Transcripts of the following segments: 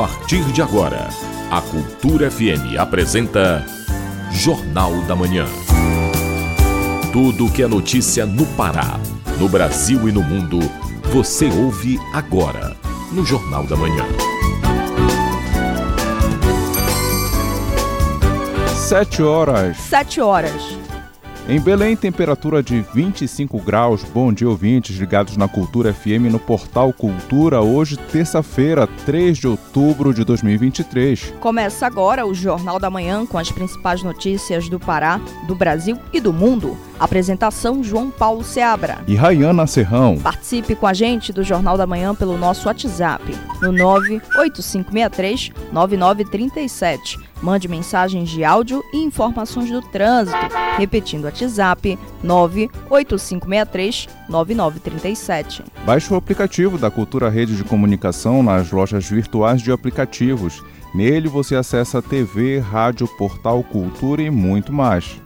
partir de agora, a Cultura FM apresenta Jornal da Manhã. Tudo o que é notícia no Pará, no Brasil e no mundo, você ouve agora no Jornal da Manhã. Sete horas. Sete horas. Em Belém, temperatura de 25 graus. Bom dia, ouvintes ligados na Cultura FM no portal Cultura, hoje, terça-feira, 3 de outubro de 2023. Começa agora o Jornal da Manhã com as principais notícias do Pará, do Brasil e do mundo. Apresentação João Paulo Seabra. E Rayana Serrão. Participe com a gente do Jornal da Manhã pelo nosso WhatsApp, no 98563 9937. Mande mensagens de áudio e informações do trânsito. Repetindo o WhatsApp 98563 9937. Baixe o aplicativo da Cultura Rede de Comunicação nas lojas virtuais de aplicativos. Nele você acessa TV, rádio, portal, cultura e muito mais.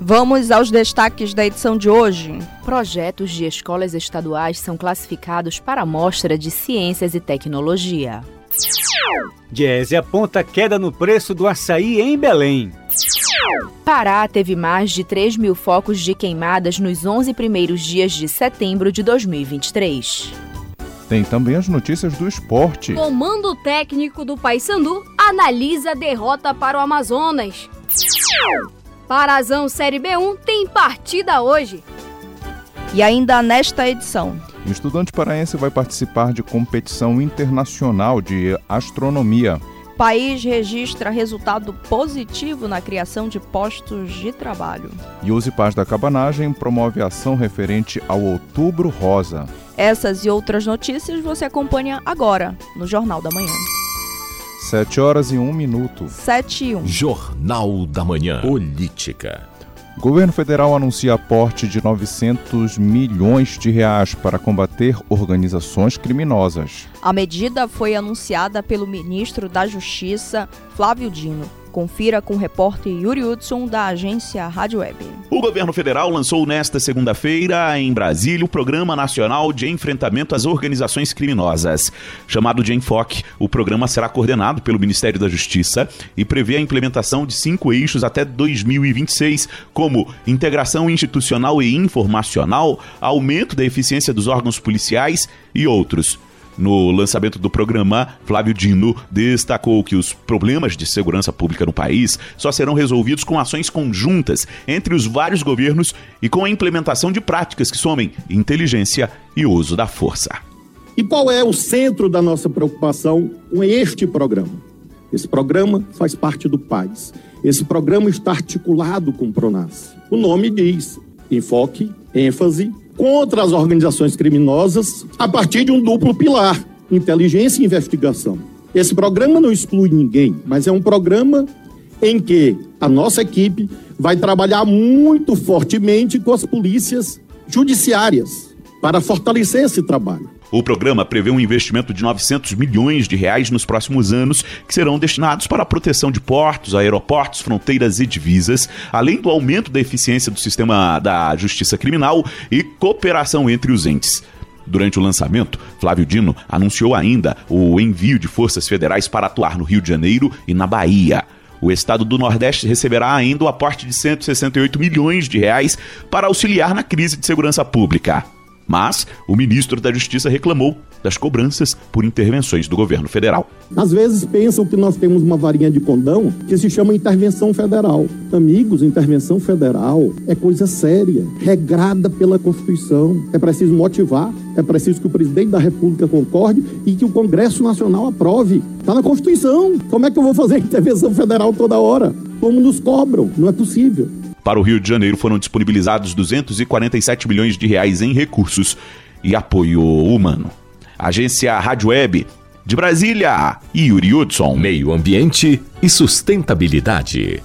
Vamos aos destaques da edição de hoje. Projetos de escolas estaduais são classificados para a Mostra de Ciências e Tecnologia. Diese aponta queda no preço do açaí em Belém. Pará teve mais de 3 mil focos de queimadas nos 11 primeiros dias de setembro de 2023. Tem também as notícias do esporte. Comando técnico do Paysandu analisa a derrota para o Amazonas. Parazão Série B1 tem partida hoje. E ainda nesta edição. O estudante paraense vai participar de competição internacional de astronomia. País registra resultado positivo na criação de postos de trabalho. E Use Paz da Cabanagem promove ação referente ao Outubro Rosa. Essas e outras notícias você acompanha agora no Jornal da Manhã. 7 horas e 1 minuto. 7 e 1. Jornal da Manhã. Política. O governo federal anuncia aporte de 900 milhões de reais para combater organizações criminosas. A medida foi anunciada pelo ministro da Justiça, Flávio Dino. Confira com o repórter Yuri Hudson, da agência Rádio Web. O governo federal lançou nesta segunda-feira, em Brasília, o Programa Nacional de Enfrentamento às Organizações Criminosas. Chamado de Enfoque, o programa será coordenado pelo Ministério da Justiça e prevê a implementação de cinco eixos até 2026, como integração institucional e informacional, aumento da eficiência dos órgãos policiais e outros. No lançamento do programa, Flávio Dino destacou que os problemas de segurança pública no país só serão resolvidos com ações conjuntas entre os vários governos e com a implementação de práticas que somem inteligência e uso da força. E qual é o centro da nossa preocupação com este programa? Esse programa faz parte do PAIS. Esse programa está articulado com o PRONAS. O nome diz enfoque, ênfase contra as organizações criminosas a partir de um duplo pilar: inteligência e investigação. Esse programa não exclui ninguém, mas é um programa em que a nossa equipe vai trabalhar muito fortemente com as polícias judiciárias para fortalecer esse trabalho. O programa prevê um investimento de 900 milhões de reais nos próximos anos, que serão destinados para a proteção de portos, aeroportos, fronteiras e divisas, além do aumento da eficiência do sistema da justiça criminal e cooperação entre os entes. Durante o lançamento, Flávio Dino anunciou ainda o envio de forças federais para atuar no Rio de Janeiro e na Bahia. O estado do Nordeste receberá ainda o aporte de 168 milhões de reais para auxiliar na crise de segurança pública. Mas o ministro da Justiça reclamou das cobranças por intervenções do governo federal. Às vezes pensam que nós temos uma varinha de condão que se chama intervenção federal. Amigos, intervenção federal é coisa séria, regrada pela Constituição. É preciso motivar, é preciso que o presidente da República concorde e que o Congresso Nacional aprove. Está na Constituição. Como é que eu vou fazer intervenção federal toda hora? Como nos cobram? Não é possível. Para o Rio de Janeiro foram disponibilizados 247 milhões de reais em recursos e apoio humano. Agência Rádio Web de Brasília, Yuri Hudson. Meio Ambiente e Sustentabilidade.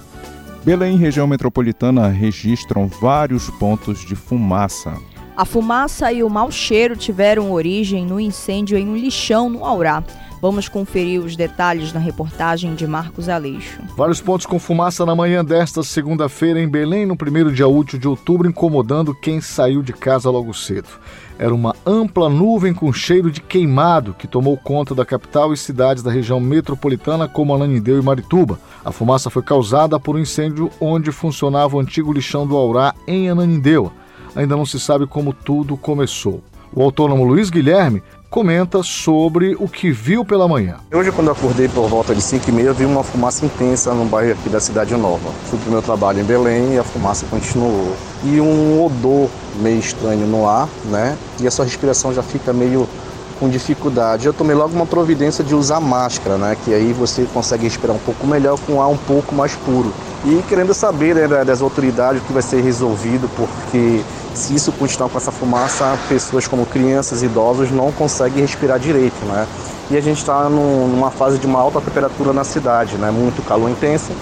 Belém região metropolitana registram vários pontos de fumaça. A fumaça e o mau cheiro tiveram origem no incêndio em um lixão no Aurá. Vamos conferir os detalhes na reportagem de Marcos Aleixo. Vários pontos com fumaça na manhã desta segunda-feira em Belém, no primeiro dia útil de outubro, incomodando quem saiu de casa logo cedo. era uma ampla nuvem com cheiro de queimado que tomou conta da capital e cidades da região metropolitana como Ananindeua e Marituba. A fumaça foi causada por um incêndio onde funcionava o antigo lixão do Aurá em Ananindeua. Ainda não se sabe como tudo começou. O autônomo Luiz Guilherme comenta sobre o que viu pela manhã. Hoje, quando acordei por volta de 5 e meia, vi uma fumaça intensa no bairro aqui da Cidade Nova. Fui para o meu trabalho em Belém e a fumaça continuou. E um odor meio estranho no ar, né? E a sua respiração já fica meio com dificuldade. Eu tomei logo uma providência de usar máscara, né? Que aí você consegue respirar um pouco melhor com ar um pouco mais puro. E querendo saber né, das autoridades o que vai ser resolvido, porque se isso continuar com essa fumaça, pessoas como crianças idosos não conseguem respirar direito, né? E a gente está numa fase de uma alta temperatura na cidade, né? Muito calor intenso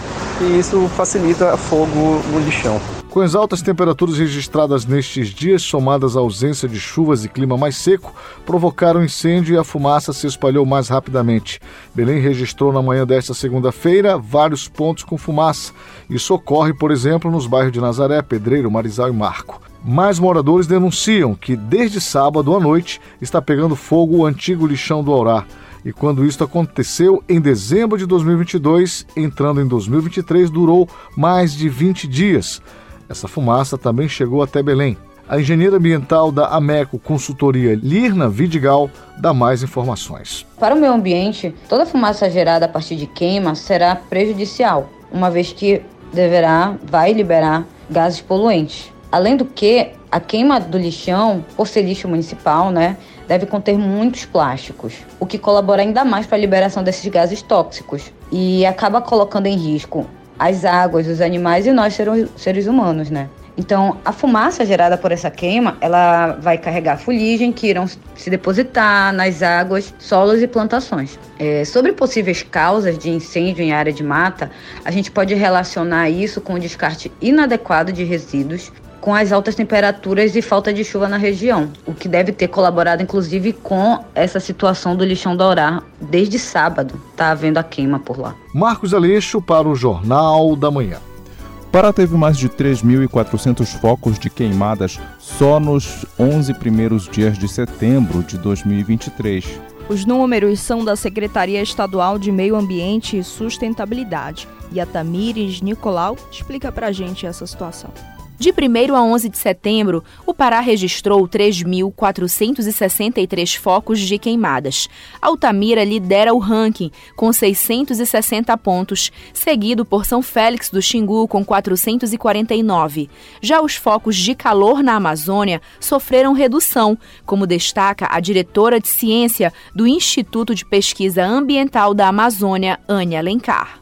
e isso facilita fogo no lixão. Com as altas temperaturas registradas nestes dias, somadas à ausência de chuvas e clima mais seco, provocaram incêndio e a fumaça se espalhou mais rapidamente. Belém registrou na manhã desta segunda-feira vários pontos com fumaça. Isso ocorre, por exemplo, nos bairros de Nazaré, Pedreiro, Marizal e Marco. Mais moradores denunciam que desde sábado à noite está pegando fogo o antigo lixão do Aurá. E quando isso aconteceu em dezembro de 2022, entrando em 2023, durou mais de 20 dias. Essa fumaça também chegou até Belém. A engenheira ambiental da Ameco Consultoria Lirna Vidigal dá mais informações. Para o meio ambiente, toda fumaça gerada a partir de queima será prejudicial, uma vez que deverá, vai liberar gases poluentes. Além do que, a queima do lixão, por ser lixo municipal, né, deve conter muitos plásticos, o que colabora ainda mais para a liberação desses gases tóxicos e acaba colocando em risco as águas, os animais e nós seres humanos, né? Então, a fumaça gerada por essa queima, ela vai carregar fuligem que irão se depositar nas águas, solos e plantações. É, sobre possíveis causas de incêndio em área de mata, a gente pode relacionar isso com o descarte inadequado de resíduos, com as altas temperaturas e falta de chuva na região, o que deve ter colaborado inclusive com essa situação do lixão Dourá desde sábado. Tá havendo a queima por lá. Marcos Aleixo para o Jornal da Manhã. Pará teve mais de 3.400 focos de queimadas só nos 11 primeiros dias de setembro de 2023. Os números são da Secretaria Estadual de Meio Ambiente e Sustentabilidade. E a Tamires Nicolau explica pra gente essa situação. De 1 a 11 de setembro, o Pará registrou 3.463 focos de queimadas. Altamira lidera o ranking, com 660 pontos, seguido por São Félix do Xingu, com 449. Já os focos de calor na Amazônia sofreram redução, como destaca a diretora de ciência do Instituto de Pesquisa Ambiental da Amazônia, Ania Alencar.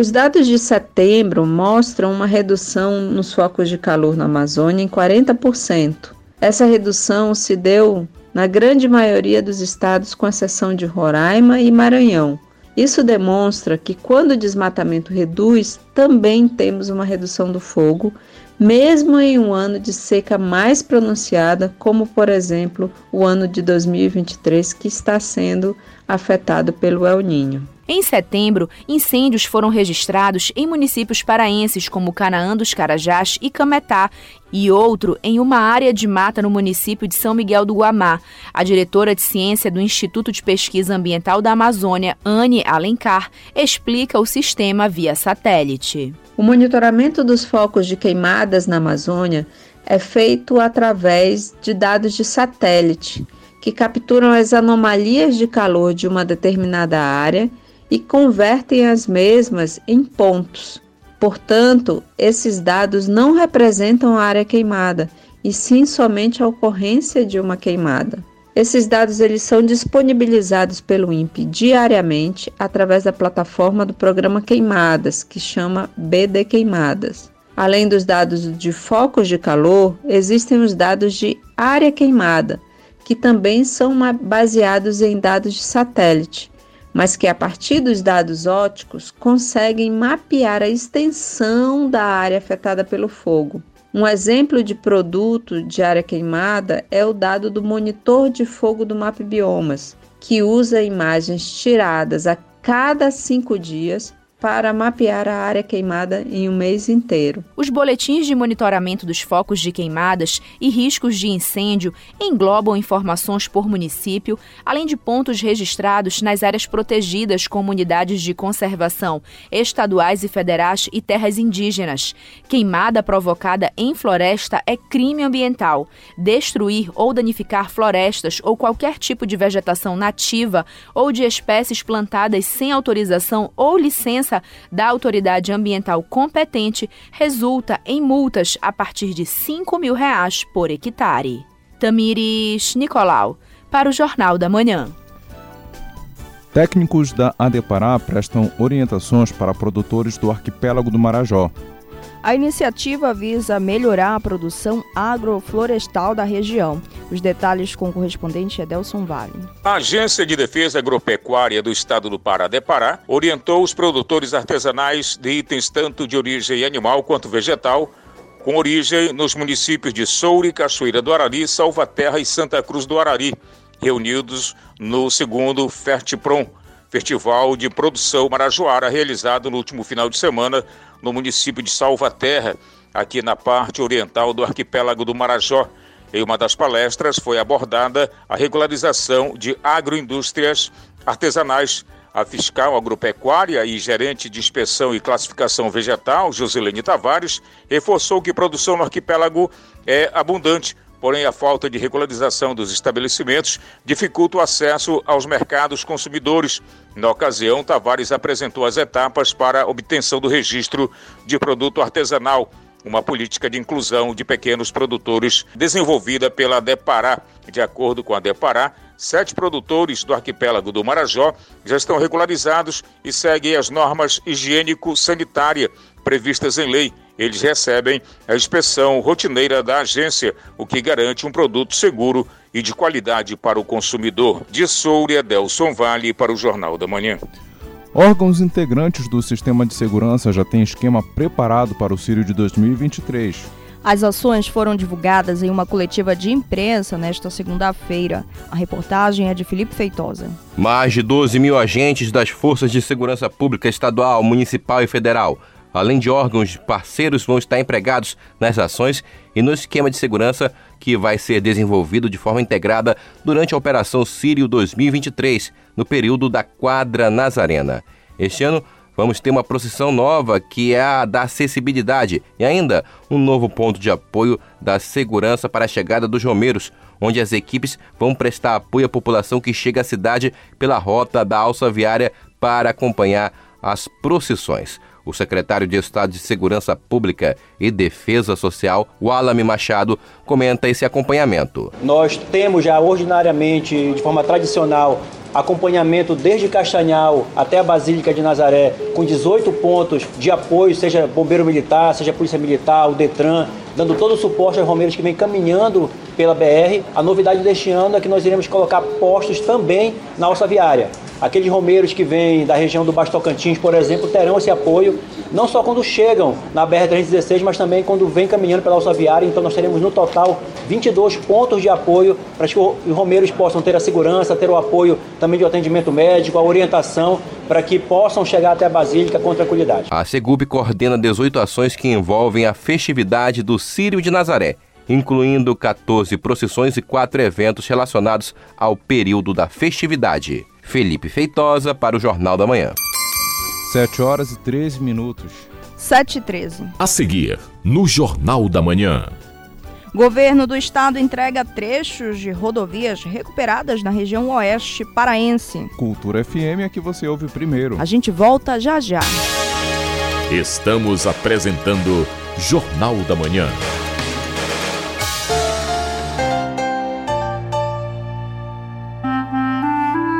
Os dados de setembro mostram uma redução nos focos de calor na Amazônia em 40%. Essa redução se deu na grande maioria dos estados, com exceção de Roraima e Maranhão. Isso demonstra que quando o desmatamento reduz, também temos uma redução do fogo, mesmo em um ano de seca mais pronunciada, como por exemplo o ano de 2023, que está sendo afetado pelo El Ninho. Em setembro, incêndios foram registrados em municípios paraenses como Canaã dos Carajás e Cametá e outro em uma área de mata no município de São Miguel do Guamá. A diretora de ciência do Instituto de Pesquisa Ambiental da Amazônia, Anne Alencar, explica o sistema via satélite. O monitoramento dos focos de queimadas na Amazônia é feito através de dados de satélite, que capturam as anomalias de calor de uma determinada área e convertem as mesmas em pontos. Portanto, esses dados não representam a área queimada, e sim somente a ocorrência de uma queimada. Esses dados eles são disponibilizados pelo INPE diariamente através da plataforma do programa Queimadas, que chama BD Queimadas. Além dos dados de focos de calor, existem os dados de área queimada, que também são baseados em dados de satélite mas que a partir dos dados óticos conseguem mapear a extensão da área afetada pelo fogo. Um exemplo de produto de área queimada é o dado do monitor de fogo do MapBiomas, que usa imagens tiradas a cada cinco dias para mapear a área queimada em um mês inteiro. Os boletins de monitoramento dos focos de queimadas e riscos de incêndio englobam informações por município, além de pontos registrados nas áreas protegidas como unidades de conservação estaduais e federais e terras indígenas. Queimada provocada em floresta é crime ambiental. Destruir ou danificar florestas ou qualquer tipo de vegetação nativa ou de espécies plantadas sem autorização ou licença da autoridade ambiental competente resulta em multas a partir de 5 mil reais por hectare. Tamires Nicolau, para o Jornal da Manhã. Técnicos da Adepará prestam orientações para produtores do arquipélago do Marajó. A iniciativa visa melhorar a produção agroflorestal da região. Os detalhes com o correspondente Edelson Vale. A Agência de Defesa Agropecuária do Estado do Pará, Depará, orientou os produtores artesanais de itens tanto de origem animal quanto vegetal, com origem nos municípios de Soure, Cachoeira do Arari, Salvaterra e Santa Cruz do Arari, reunidos no segundo Fertiprom, Festival de Produção Marajoara, realizado no último final de semana no município de Salvaterra, aqui na parte oriental do arquipélago do Marajó. Em uma das palestras foi abordada a regularização de agroindústrias artesanais. A fiscal agropecuária e gerente de inspeção e classificação vegetal, Joselene Tavares, reforçou que produção no arquipélago é abundante, porém a falta de regularização dos estabelecimentos dificulta o acesso aos mercados consumidores. Na ocasião, Tavares apresentou as etapas para a obtenção do registro de produto artesanal uma política de inclusão de pequenos produtores desenvolvida pela Depará. De acordo com a Depará, sete produtores do arquipélago do Marajó já estão regularizados e seguem as normas higiênico-sanitárias previstas em lei. Eles recebem a inspeção rotineira da agência, o que garante um produto seguro e de qualidade para o consumidor. De Soura, Delson Vale para o Jornal da Manhã. Órgãos integrantes do sistema de segurança já têm esquema preparado para o Sírio de 2023. As ações foram divulgadas em uma coletiva de imprensa nesta segunda-feira. A reportagem é de Felipe Feitosa. Mais de 12 mil agentes das Forças de Segurança Pública Estadual, Municipal e Federal, além de órgãos parceiros, vão estar empregados nas ações e no esquema de segurança que vai ser desenvolvido de forma integrada durante a Operação Sírio 2023, no período da Quadra Nazarena. Este ano, vamos ter uma procissão nova, que é a da acessibilidade, e ainda um novo ponto de apoio da segurança para a chegada dos romeiros, onde as equipes vão prestar apoio à população que chega à cidade pela rota da alça viária para acompanhar as procissões. O secretário de Estado de Segurança Pública e Defesa Social, Walame Machado, comenta esse acompanhamento. Nós temos já ordinariamente, de forma tradicional, acompanhamento desde Castanhal até a Basílica de Nazaré, com 18 pontos de apoio, seja Bombeiro Militar, seja Polícia Militar, o Detran, dando todo o suporte aos romeiros que vêm caminhando pela BR. A novidade deste ano é que nós iremos colocar postos também na alça viária. Aqueles romeiros que vêm da região do Baixo Tocantins, por exemplo, terão esse apoio, não só quando chegam na BR-316, mas também quando vêm caminhando pela alça viária. Então nós teremos no total 22 pontos de apoio para que os romeiros possam ter a segurança, ter o apoio também de atendimento médico, a orientação, para que possam chegar até a Basílica com tranquilidade. A Segub coordena 18 ações que envolvem a festividade do Círio de Nazaré incluindo 14 procissões e quatro eventos relacionados ao período da festividade. Felipe Feitosa para o Jornal da Manhã. 7 horas e 13 minutos. 7 e 13. A seguir, no Jornal da Manhã. Governo do estado entrega trechos de rodovias recuperadas na região oeste paraense. Cultura FM é que você ouve primeiro. A gente volta já já. Estamos apresentando Jornal da Manhã.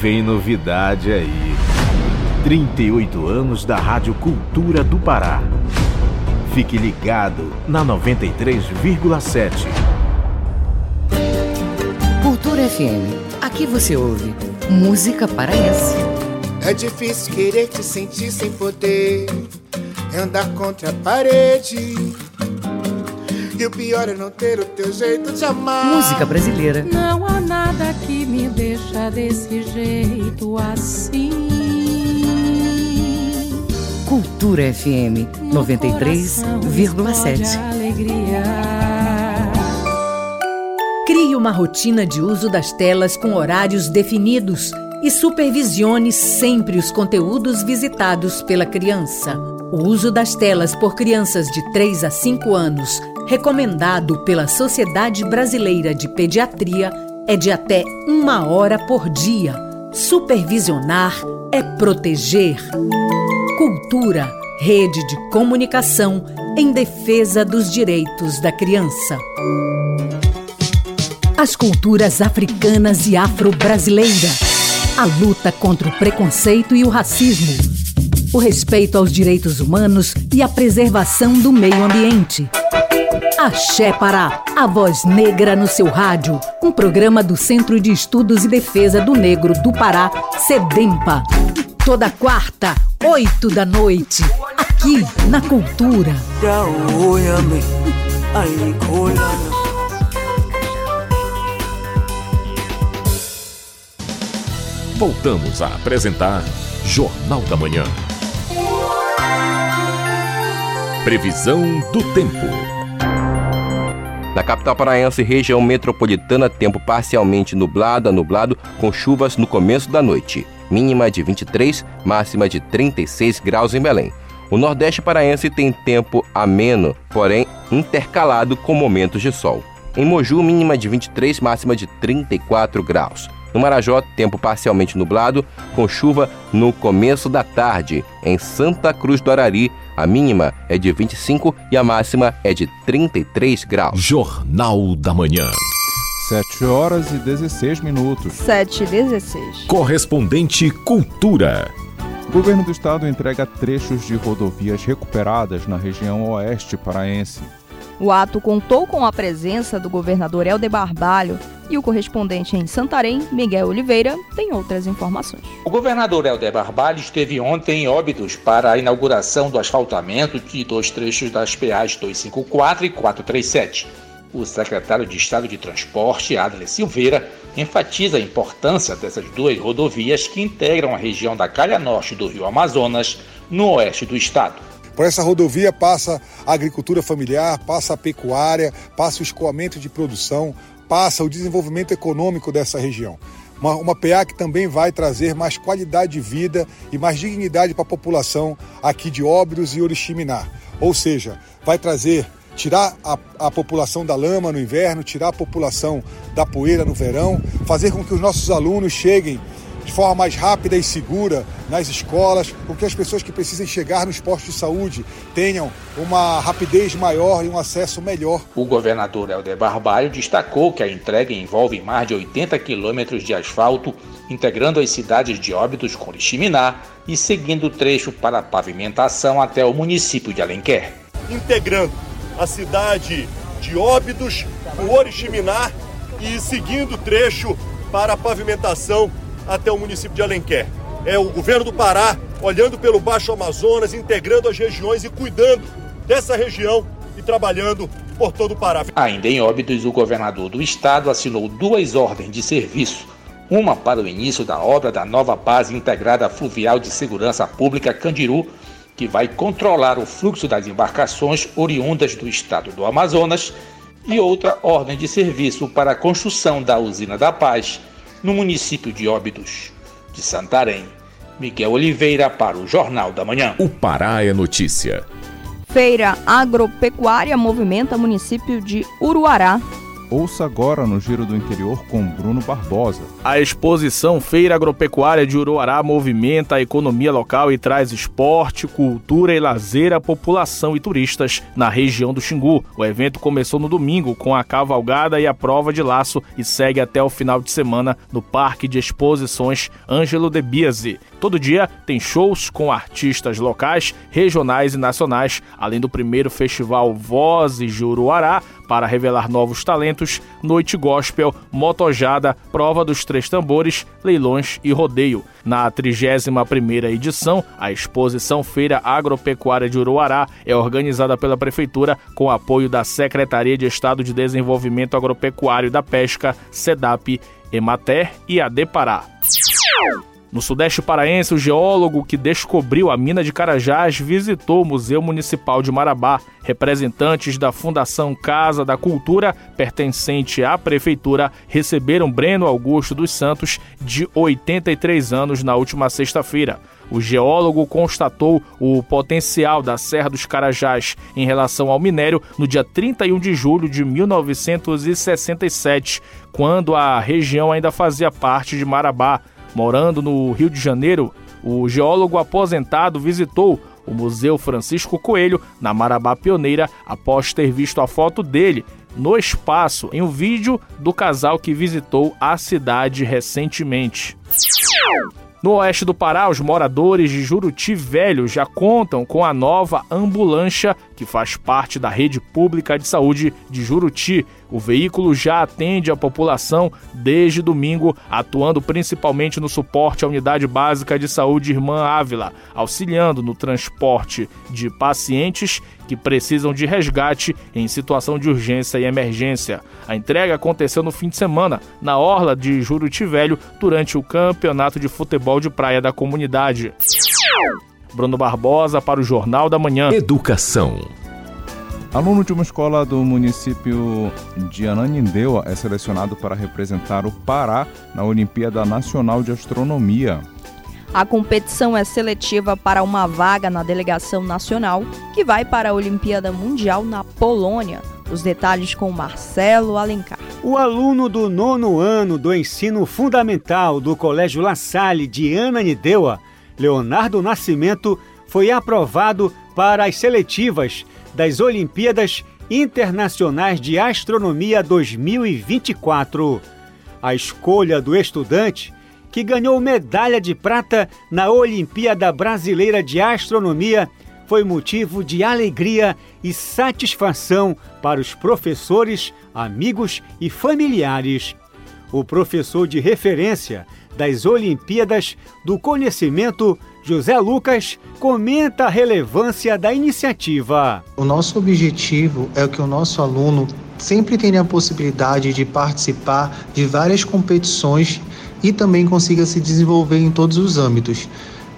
Vem novidade aí. 38 anos da Rádio Cultura do Pará. Fique ligado na 93,7. Cultura FM. Aqui você ouve música paraense. É difícil querer te sentir sem poder. É andar contra a parede. E o pior é não ter o teu jeito de amar. Música brasileira. Não há nada que me deixa desse jeito assim. Cultura FM 93,7. Crie uma rotina de uso das telas com horários definidos e supervisione sempre os conteúdos visitados pela criança. O uso das telas por crianças de 3 a 5 anos, recomendado pela Sociedade Brasileira de Pediatria, é de até uma hora por dia. Supervisionar é proteger. Cultura, rede de comunicação em defesa dos direitos da criança. As culturas africanas e afro-brasileira. A luta contra o preconceito e o racismo. O respeito aos direitos humanos e a preservação do meio ambiente. Axé Pará, a voz negra no seu rádio. Um programa do Centro de Estudos e Defesa do Negro do Pará, SEDEMPA. Toda quarta, oito da noite, aqui na Cultura. Voltamos a apresentar Jornal da Manhã. Previsão do tempo. Na capital paraense, região metropolitana, tempo parcialmente nublado a nublado, com chuvas no começo da noite. Mínima de 23, máxima de 36 graus em Belém. O Nordeste paraense tem tempo ameno, porém intercalado com momentos de sol. Em Moju, mínima de 23, máxima de 34 graus. No Marajó, tempo parcialmente nublado, com chuva no começo da tarde. Em Santa Cruz do Arari, a mínima é de 25 e a máxima é de 33 graus. Jornal da Manhã. 7 horas e 16 minutos. 7 e 16. Correspondente Cultura. O governo do estado entrega trechos de rodovias recuperadas na região oeste paraense. O ato contou com a presença do governador Helder Barbalho e o correspondente em Santarém, Miguel Oliveira, tem outras informações. O governador Helder Barbalho esteve ontem em Óbidos para a inauguração do asfaltamento de dois trechos das PAs 254 e 437. O secretário de Estado de Transporte, Adler Silveira, enfatiza a importância dessas duas rodovias que integram a região da calha norte do rio Amazonas, no oeste do estado. Por essa rodovia passa a agricultura familiar, passa a pecuária, passa o escoamento de produção, passa o desenvolvimento econômico dessa região. Uma, uma PA que também vai trazer mais qualidade de vida e mais dignidade para a população aqui de Óbidos e Oriximiná. Ou seja, vai trazer tirar a, a, população da lama no inverno, tirar a população da poeira no verão, fazer com que os nossos alunos cheguem de forma mais rápida e segura nas escolas, com que as pessoas que precisem chegar nos postos de saúde tenham uma rapidez maior e um acesso melhor. O governador Helder Barbalho destacou que a entrega envolve mais de 80 quilômetros de asfalto, integrando as cidades de Óbidos com Liximiná e seguindo o trecho para a pavimentação até o município de Alenquer. Integrando a cidade de Óbidos com Oriximiná e seguindo o trecho para a pavimentação até o município de Alenquer. É o governo do Pará olhando pelo Baixo Amazonas, integrando as regiões e cuidando dessa região e trabalhando por todo o Pará. Ainda em Óbidos, o governador do estado assinou duas ordens de serviço. Uma para o início da obra da nova base integrada fluvial de segurança pública Candiru, que vai controlar o fluxo das embarcações oriundas do estado do Amazonas, e outra ordem de serviço para a construção da usina da Paz, no município de Óbidos, de Santarém. Miguel Oliveira para o Jornal da Manhã. O Pará é notícia. Feira Agropecuária movimenta município de Uruará. Ouça agora no Giro do Interior com Bruno Barbosa. A exposição Feira Agropecuária de Uruará movimenta a economia local e traz esporte, cultura e lazer à população e turistas na região do Xingu. O evento começou no domingo com a cavalgada e a prova de laço e segue até o final de semana no Parque de Exposições Ângelo de Biasi. Todo dia tem shows com artistas locais, regionais e nacionais, além do primeiro festival Vozes de Uruará para revelar novos talentos, noite gospel, motojada, prova dos três tambores, leilões e rodeio. Na 31ª edição, a exposição Feira Agropecuária de Uruará é organizada pela Prefeitura com apoio da Secretaria de Estado de Desenvolvimento Agropecuário da Pesca, SEDAP, Emater e ADEPARÁ. No Sudeste Paraense, o geólogo que descobriu a mina de Carajás visitou o Museu Municipal de Marabá. Representantes da Fundação Casa da Cultura, pertencente à Prefeitura, receberam Breno Augusto dos Santos, de 83 anos, na última sexta-feira. O geólogo constatou o potencial da Serra dos Carajás em relação ao minério no dia 31 de julho de 1967, quando a região ainda fazia parte de Marabá. Morando no Rio de Janeiro, o geólogo aposentado visitou o Museu Francisco Coelho, na Marabá Pioneira, após ter visto a foto dele no espaço em um vídeo do casal que visitou a cidade recentemente. No oeste do Pará, os moradores de Juruti Velho já contam com a nova ambulância que faz parte da rede pública de saúde de Juruti. O veículo já atende a população desde domingo, atuando principalmente no suporte à unidade básica de saúde Irmã Ávila, auxiliando no transporte de pacientes que precisam de resgate em situação de urgência e emergência. A entrega aconteceu no fim de semana, na orla de Juruti Velho, durante o campeonato de futebol de praia da comunidade. Bruno Barbosa para o Jornal da Manhã. Educação. Aluno de uma escola do município de Ananindeua é selecionado para representar o Pará na Olimpíada Nacional de Astronomia. A competição é seletiva para uma vaga na delegação nacional que vai para a Olimpíada Mundial na Polônia. Os detalhes com Marcelo Alencar. O aluno do nono ano do ensino fundamental do Colégio La Salle de Ananindeua, Leonardo Nascimento, foi aprovado para as seletivas das Olimpíadas Internacionais de Astronomia 2024. A escolha do estudante, que ganhou medalha de prata na Olimpíada Brasileira de Astronomia, foi motivo de alegria e satisfação para os professores, amigos e familiares. O professor de referência das Olimpíadas do Conhecimento, José Lucas, comenta a relevância da iniciativa. O nosso objetivo é que o nosso aluno sempre tenha a possibilidade de participar de várias competições e também consiga se desenvolver em todos os âmbitos.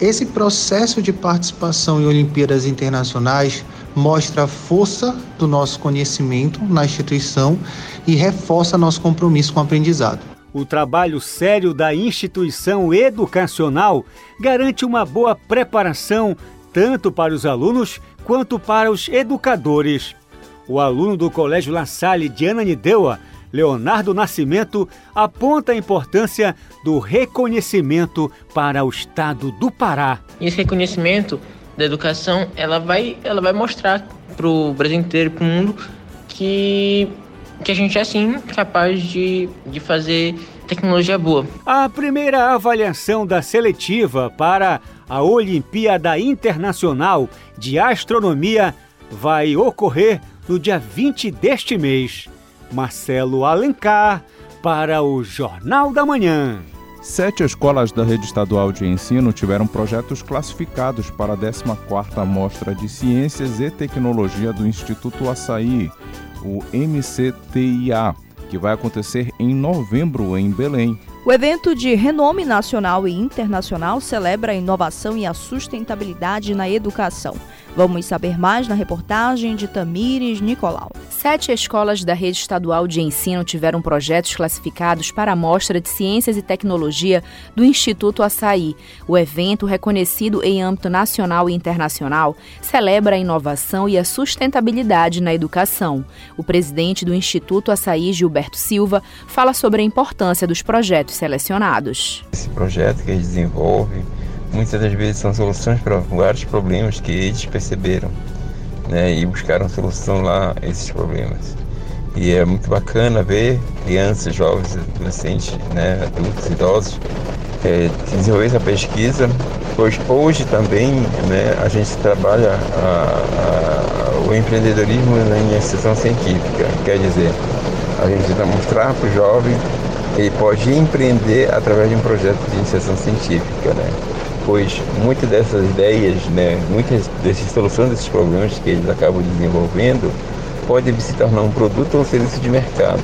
Esse processo de participação em Olimpíadas Internacionais mostra a força do nosso conhecimento na instituição e reforça nosso compromisso com o aprendizado. O trabalho sério da instituição educacional garante uma boa preparação tanto para os alunos quanto para os educadores. O aluno do Colégio La Salle de Ananindeua, Leonardo Nascimento, aponta a importância do reconhecimento para o estado do Pará. Esse reconhecimento da educação, ela vai, ela vai mostrar para o Brasil inteiro, para o mundo, que que a gente é sim capaz de, de fazer tecnologia boa. A primeira avaliação da seletiva para a Olimpíada Internacional de Astronomia vai ocorrer no dia 20 deste mês. Marcelo Alencar para o Jornal da Manhã. Sete escolas da rede estadual de ensino tiveram projetos classificados para a 14ª Mostra de Ciências e Tecnologia do Instituto Açaí, o MCTIA, que vai acontecer em novembro em Belém. O evento de renome nacional e internacional celebra a inovação e a sustentabilidade na educação. Vamos saber mais na reportagem de Tamires Nicolau. Sete escolas da rede estadual de ensino tiveram projetos classificados para a Mostra de Ciências e Tecnologia do Instituto Açaí. O evento, reconhecido em âmbito nacional e internacional, celebra a inovação e a sustentabilidade na educação. O presidente do Instituto Açaí, Gilberto Silva, fala sobre a importância dos projetos selecionados. Esse projeto que eles desenvolvem muitas das vezes são soluções para vários problemas que eles perceberam né, e buscaram solução lá esses problemas. E é muito bacana ver crianças, jovens, adolescentes, né, adultos, idosos, é, desenvolver essa pesquisa. Pois hoje também né, a gente trabalha a, a, o empreendedorismo na iniciação científica, quer dizer, a gente tenta mostrar para o jovem que ele pode empreender através de um projeto de iniciação científica, né? Pois muitas dessas ideias, né, muitas dessas soluções desses problemas que eles acabam desenvolvendo, podem se tornar um produto ou serviço de mercado.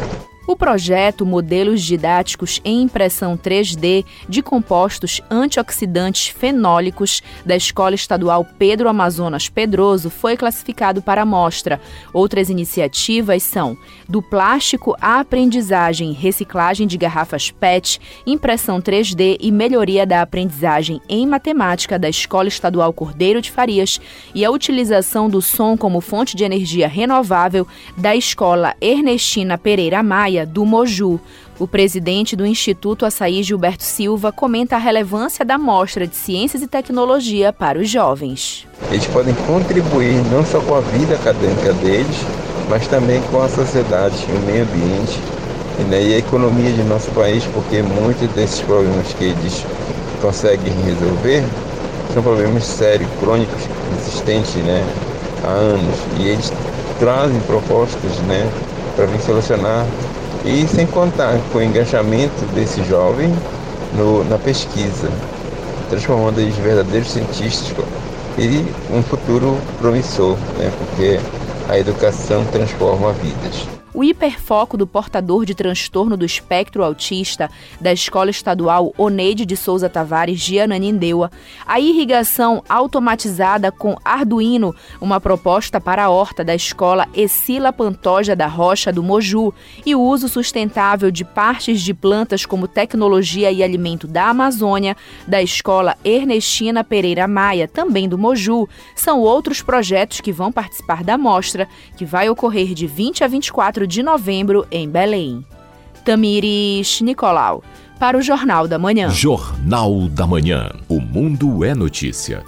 O projeto Modelos Didáticos em Impressão 3D de Compostos Antioxidantes Fenólicos da Escola Estadual Pedro Amazonas Pedroso foi classificado para amostra. Outras iniciativas são do plástico à aprendizagem, reciclagem de garrafas PET, impressão 3D e melhoria da aprendizagem em matemática da Escola Estadual Cordeiro de Farias e a utilização do som como fonte de energia renovável da Escola Ernestina Pereira Maia do Moju. O presidente do Instituto Açaí Gilberto Silva comenta a relevância da mostra de ciências e tecnologia para os jovens. Eles podem contribuir não só com a vida acadêmica deles, mas também com a sociedade, o meio ambiente né, e a economia de nosso país, porque muitos desses problemas que eles conseguem resolver são problemas sérios, crônicos, existentes né, há anos. E eles trazem propostas né, para vir solucionar e sem contar com o engajamento desse jovem no, na pesquisa, transformando eles em verdadeiros cientistas e um futuro promissor, né? porque a educação transforma vidas o hiperfoco do portador de transtorno do espectro autista da Escola Estadual Oneide de Souza Tavares de Ananindeua, a irrigação automatizada com Arduino, uma proposta para a horta da Escola Escila Pantoja da Rocha do Moju, e o uso sustentável de partes de plantas como tecnologia e alimento da Amazônia, da Escola Ernestina Pereira Maia, também do Moju, são outros projetos que vão participar da mostra, que vai ocorrer de 20 a 24 de novembro em Belém. Tamires Nicolau, para o Jornal da Manhã. Jornal da Manhã. O mundo é notícia.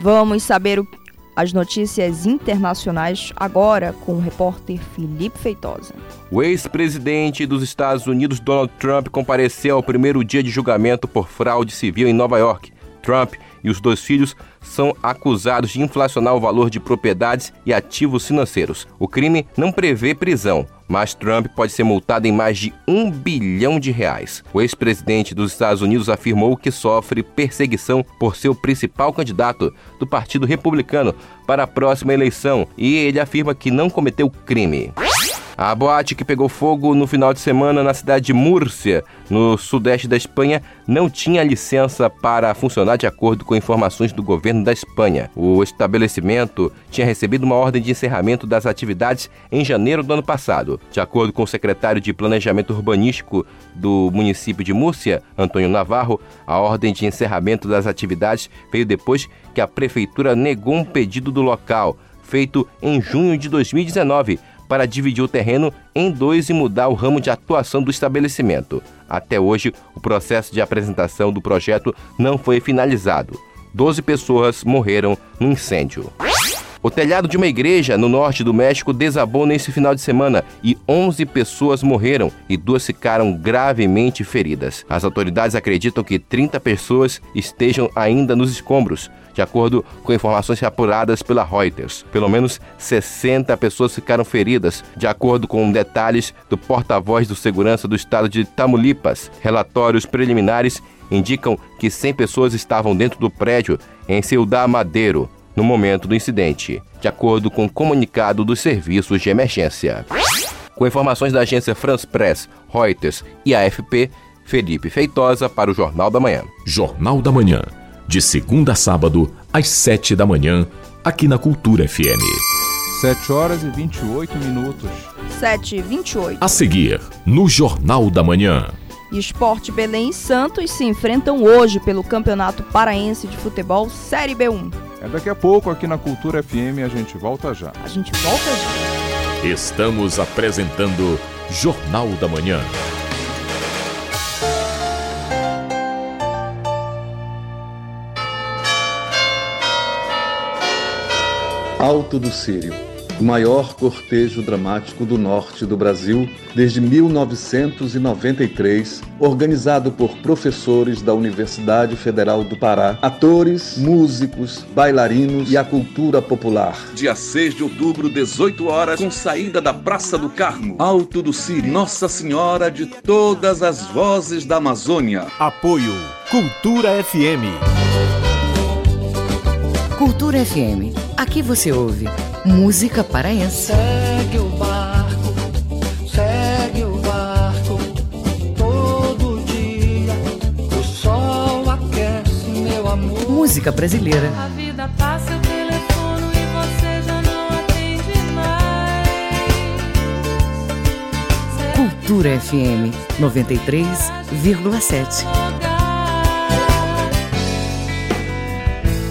Vamos saber o, as notícias internacionais agora com o repórter Felipe Feitosa. O ex-presidente dos Estados Unidos, Donald Trump, compareceu ao primeiro dia de julgamento por fraude civil em Nova York. Trump e os dois filhos são acusados de inflacionar o valor de propriedades e ativos financeiros. O crime não prevê prisão, mas Trump pode ser multado em mais de um bilhão de reais. O ex-presidente dos Estados Unidos afirmou que sofre perseguição por ser o principal candidato do Partido Republicano para a próxima eleição e ele afirma que não cometeu crime. A boate que pegou fogo no final de semana na cidade de Múrcia, no sudeste da Espanha, não tinha licença para funcionar de acordo com informações do governo da Espanha. O estabelecimento tinha recebido uma ordem de encerramento das atividades em janeiro do ano passado. De acordo com o secretário de Planejamento Urbanístico do município de Múrcia, Antônio Navarro, a ordem de encerramento das atividades veio depois que a prefeitura negou um pedido do local, feito em junho de 2019 para dividir o terreno em dois e mudar o ramo de atuação do estabelecimento. Até hoje, o processo de apresentação do projeto não foi finalizado. Doze pessoas morreram no incêndio. O telhado de uma igreja no norte do México desabou nesse final de semana e 11 pessoas morreram e duas ficaram gravemente feridas. As autoridades acreditam que 30 pessoas estejam ainda nos escombros, de acordo com informações apuradas pela Reuters. Pelo menos 60 pessoas ficaram feridas, de acordo com detalhes do porta-voz do segurança do estado de Tamaulipas. Relatórios preliminares indicam que 100 pessoas estavam dentro do prédio em Ciudad Madeiro, no momento do incidente, de acordo com o comunicado dos serviços de emergência. Com informações da agência France Press, Reuters e AFP, Felipe Feitosa para o Jornal da Manhã. Jornal da Manhã, de segunda a sábado, às sete da manhã, aqui na Cultura FM. 7 horas e 28 minutos. 7 e 28. A seguir, no Jornal da Manhã. Esporte Belém e Santos se enfrentam hoje pelo Campeonato Paraense de Futebol Série B1. É daqui a pouco aqui na Cultura FM a gente volta já. A gente volta já. Estamos apresentando Jornal da Manhã. Alto do Sírio o maior cortejo dramático do norte do Brasil desde 1993, organizado por professores da Universidade Federal do Pará, atores, músicos, bailarinos e a cultura popular. Dia 6 de outubro, 18 horas, com saída da Praça do Carmo, Alto do Siri, Nossa Senhora de todas as vozes da Amazônia. Apoio Cultura FM. Cultura FM. Aqui você ouve música paraense. Segue o barco, segue o barco. Todo dia o sol aquece meu amor. Música brasileira. A vida passa, eu telefono e você já não atende mais. Cultura FM 93,7.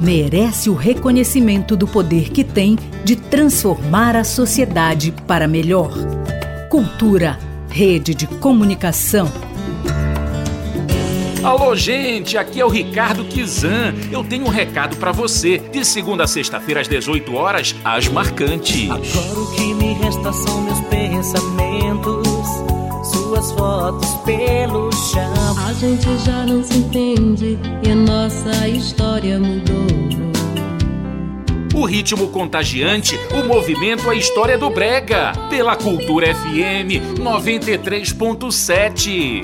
merece o reconhecimento do poder que tem de transformar a sociedade para melhor. Cultura, rede de comunicação. Alô, gente, aqui é o Ricardo Kizan. Eu tenho um recado para você. De segunda a sexta-feira às 18 horas, as marcantes. Agora o que me resta são meus pensamentos, suas fotos pelo chão. A gente já não se entende e a nossa história mudou. O ritmo contagiante, o movimento, a história do Brega. Pela Cultura FM 93.7.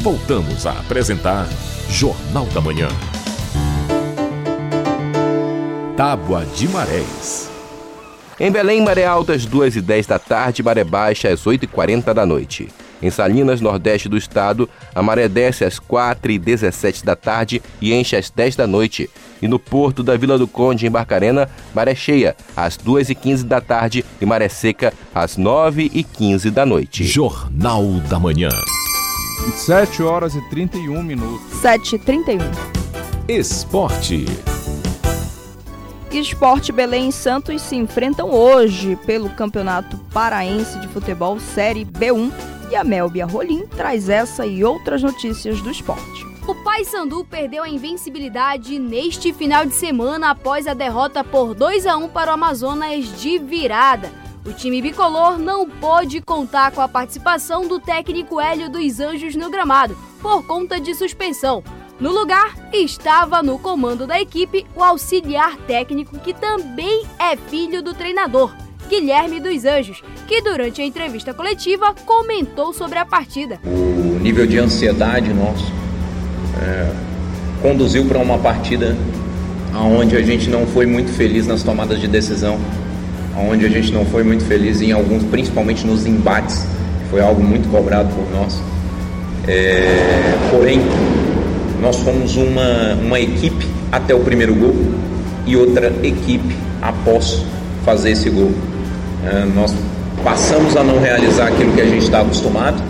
Voltamos a apresentar Jornal da Manhã. Tábua de Marés. Em Belém, maré alta às 2 e 10 da tarde, maré baixa às 8 e 40 da noite. Em Salinas, nordeste do estado, a maré desce às 4 e 17 da tarde e enche às 10 da noite. E no porto da Vila do Conde, em Barcarena, maré cheia às 2 e 15 da tarde e maré seca às 9 e 15 da noite. Jornal da Manhã. 7 horas e 31 minutos. 7h31. Esporte. Esporte Belém e Santos se enfrentam hoje pelo Campeonato Paraense de Futebol Série B1 e a Melbia Rolim traz essa e outras notícias do esporte. O Paysandu perdeu a invencibilidade neste final de semana após a derrota por 2 a 1 para o Amazonas de virada. O time bicolor não pôde contar com a participação do técnico Hélio dos Anjos no gramado, por conta de suspensão. No lugar, estava no comando da equipe o auxiliar técnico que também é filho do treinador, Guilherme dos Anjos, que durante a entrevista coletiva comentou sobre a partida. O nível de ansiedade nosso é, conduziu para uma partida onde a gente não foi muito feliz nas tomadas de decisão, onde a gente não foi muito feliz em alguns, principalmente nos embates, foi algo muito cobrado por nós. É, porém, nós fomos uma, uma equipe até o primeiro gol e outra equipe após fazer esse gol. É, nós passamos a não realizar aquilo que a gente está acostumado,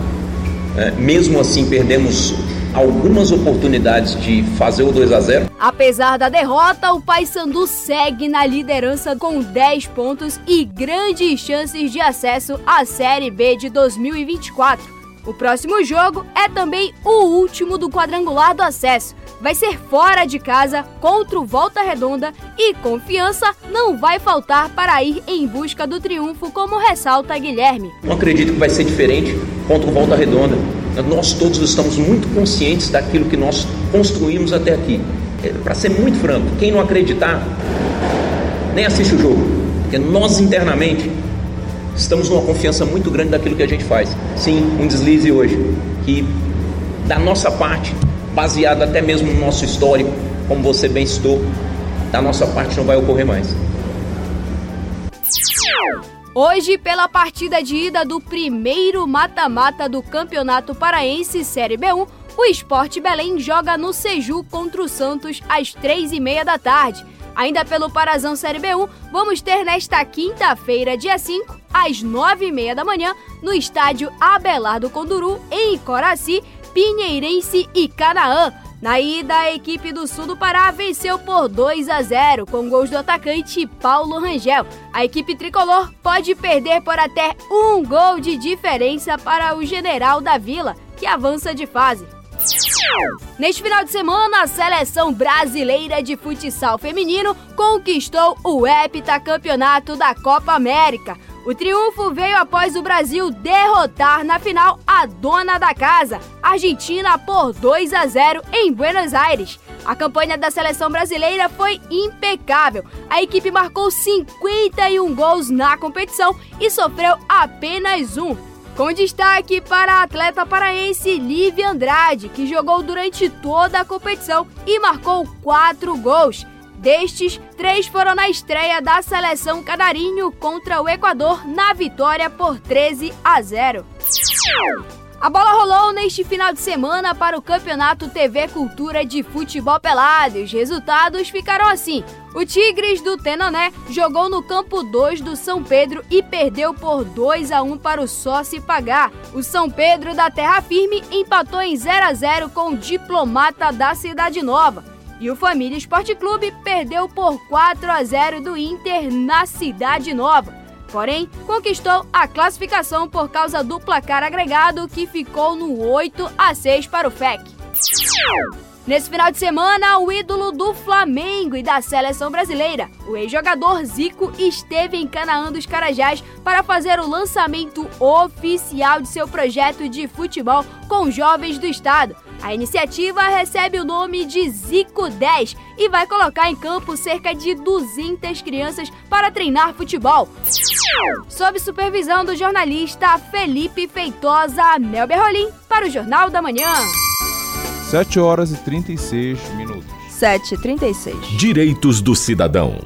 é, mesmo assim perdemos algumas oportunidades de fazer o 2 a 0. Apesar da derrota, o Paysandu segue na liderança com 10 pontos e grandes chances de acesso à Série B de 2024. O próximo jogo é também o último do quadrangular do acesso. Vai ser fora de casa contra o Volta Redonda e confiança não vai faltar para ir em busca do triunfo, como ressalta Guilherme. Não acredito que vai ser diferente contra o Volta Redonda. Nós todos estamos muito conscientes daquilo que nós construímos até aqui. É, para ser muito franco, quem não acreditar, nem assiste o jogo, porque nós internamente estamos numa confiança muito grande daquilo que a gente faz. Sim, um deslize hoje, que da nossa parte, baseado até mesmo no nosso histórico, como você bem citou, da nossa parte não vai ocorrer mais. Hoje, pela partida de ida do primeiro mata-mata do Campeonato Paraense Série B1, o Esporte Belém joga no Seju contra o Santos às três e meia da tarde. Ainda pelo Parazão Série B1, vamos ter nesta quinta-feira, dia 5, às 9h30 da manhã, no estádio Abelardo Conduru, em Coraci, Pinheirense e Canaã. Na ida, a equipe do sul do Pará venceu por 2 a 0 com gols do atacante Paulo Rangel. A equipe tricolor pode perder por até um gol de diferença para o General da Vila, que avança de fase. Neste final de semana, a seleção brasileira de futsal feminino conquistou o heptacampeonato da Copa América. O triunfo veio após o Brasil derrotar na final a dona da casa, Argentina, por 2 a 0 em Buenos Aires. A campanha da seleção brasileira foi impecável. A equipe marcou 51 gols na competição e sofreu apenas um. Com destaque para a atleta paraense Lívia Andrade, que jogou durante toda a competição e marcou quatro gols. Destes, três foram na estreia da seleção canarinho contra o Equador na vitória por 13 a 0. A bola rolou neste final de semana para o Campeonato TV Cultura de Futebol Pelado e os resultados ficaram assim. O Tigres do Tenoné jogou no campo 2 do São Pedro e perdeu por 2 a 1 para o Sócio Pagar. O São Pedro da Terra Firme empatou em 0 a 0 com o Diplomata da Cidade Nova. E o Família Esporte Clube perdeu por 4 a 0 do Inter na Cidade Nova. Porém, conquistou a classificação por causa do placar agregado que ficou no 8 a 6 para o FEC. Nesse final de semana, o ídolo do Flamengo e da seleção brasileira, o ex-jogador Zico, esteve em Canaã dos Carajás para fazer o lançamento oficial de seu projeto de futebol com jovens do estado. A iniciativa recebe o nome de Zico 10 e vai colocar em campo cerca de 200 crianças para treinar futebol. Sob supervisão do jornalista Felipe Feitosa, Mel Berrolim, para o Jornal da Manhã. 7 horas e 36 minutos. 7 e 36. Direitos do cidadão.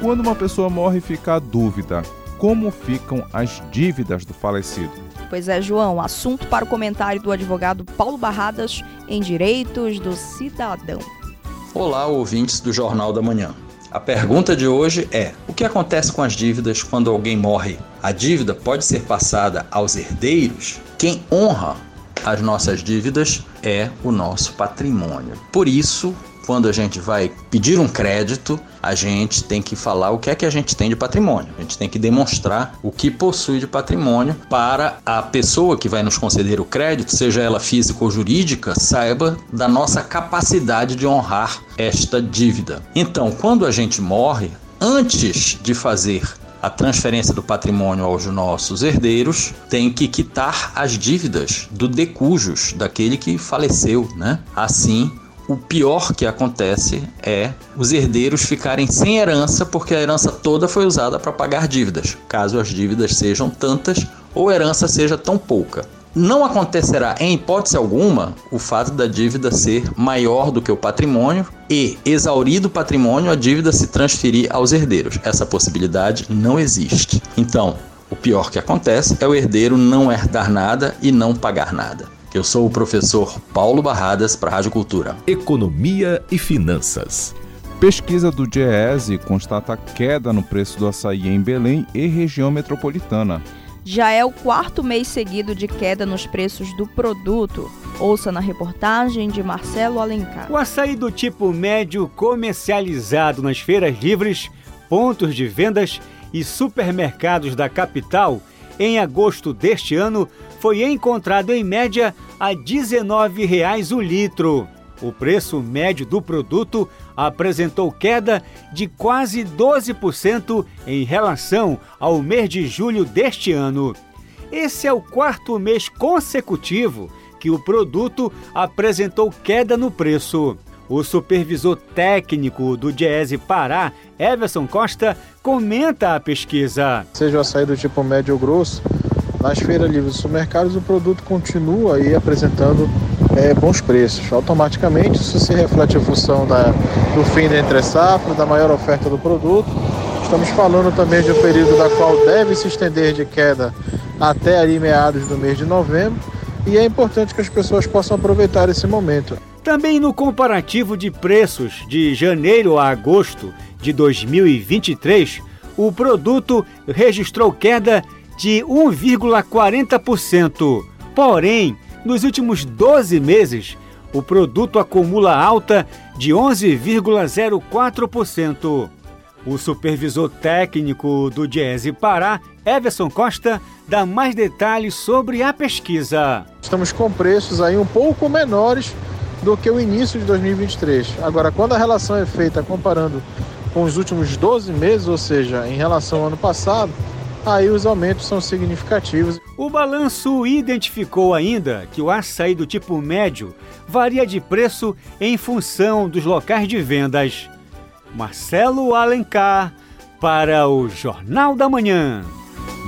Quando uma pessoa morre, fica a dúvida: como ficam as dívidas do falecido? Pois é, João, assunto para o comentário do advogado Paulo Barradas em Direitos do Cidadão. Olá, ouvintes do Jornal da Manhã. A pergunta de hoje é: o que acontece com as dívidas quando alguém morre? A dívida pode ser passada aos herdeiros? Quem honra as nossas dívidas é o nosso patrimônio. Por isso, quando a gente vai pedir um crédito, a gente tem que falar o que é que a gente tem de patrimônio. A gente tem que demonstrar o que possui de patrimônio para a pessoa que vai nos conceder o crédito, seja ela física ou jurídica, saiba da nossa capacidade de honrar esta dívida. Então, quando a gente morre, antes de fazer a transferência do patrimônio aos nossos herdeiros, tem que quitar as dívidas do decujus, daquele que faleceu, né? Assim, o pior que acontece é os herdeiros ficarem sem herança porque a herança toda foi usada para pagar dívidas, caso as dívidas sejam tantas ou a herança seja tão pouca. Não acontecerá, em hipótese alguma, o fato da dívida ser maior do que o patrimônio e, exaurido o patrimônio, a dívida se transferir aos herdeiros. Essa possibilidade não existe. Então, o pior que acontece é o herdeiro não herdar nada e não pagar nada. Eu sou o professor Paulo Barradas para a Rádio Cultura. Economia e finanças. Pesquisa do DIEESE constata queda no preço do açaí em Belém e região metropolitana já é o quarto mês seguido de queda nos preços do produto. Ouça na reportagem de Marcelo Alencar. O açaí do tipo médio comercializado nas feiras livres, pontos de vendas e supermercados da capital em agosto deste ano foi encontrado em média a R$ 19,00 o litro. O preço médio do produto apresentou queda de quase 12% em relação ao mês de julho deste ano. Esse é o quarto mês consecutivo que o produto apresentou queda no preço. O supervisor técnico do Diese Pará, Everson Costa, comenta a pesquisa. Seja o açaí do tipo médio ou grosso, nas feiras livres e supermercados o produto continua aí apresentando é, bons preços. Automaticamente isso se reflete em função da, do fim da entre safra, da maior oferta do produto. Estamos falando também de um período da qual deve se estender de queda até ali meados do mês de novembro e é importante que as pessoas possam aproveitar esse momento. Também no comparativo de preços de janeiro a agosto de 2023, o produto registrou queda de 1,40%. Porém, nos últimos 12 meses, o produto acumula alta de 11,04%. O supervisor técnico do Diese Pará, Everson Costa, dá mais detalhes sobre a pesquisa. Estamos com preços aí um pouco menores do que o início de 2023. Agora, quando a relação é feita comparando com os últimos 12 meses, ou seja, em relação ao ano passado, aí os aumentos são significativos. O balanço identificou ainda que o açaí do tipo médio varia de preço em função dos locais de vendas. Marcelo Alencar para o Jornal da Manhã.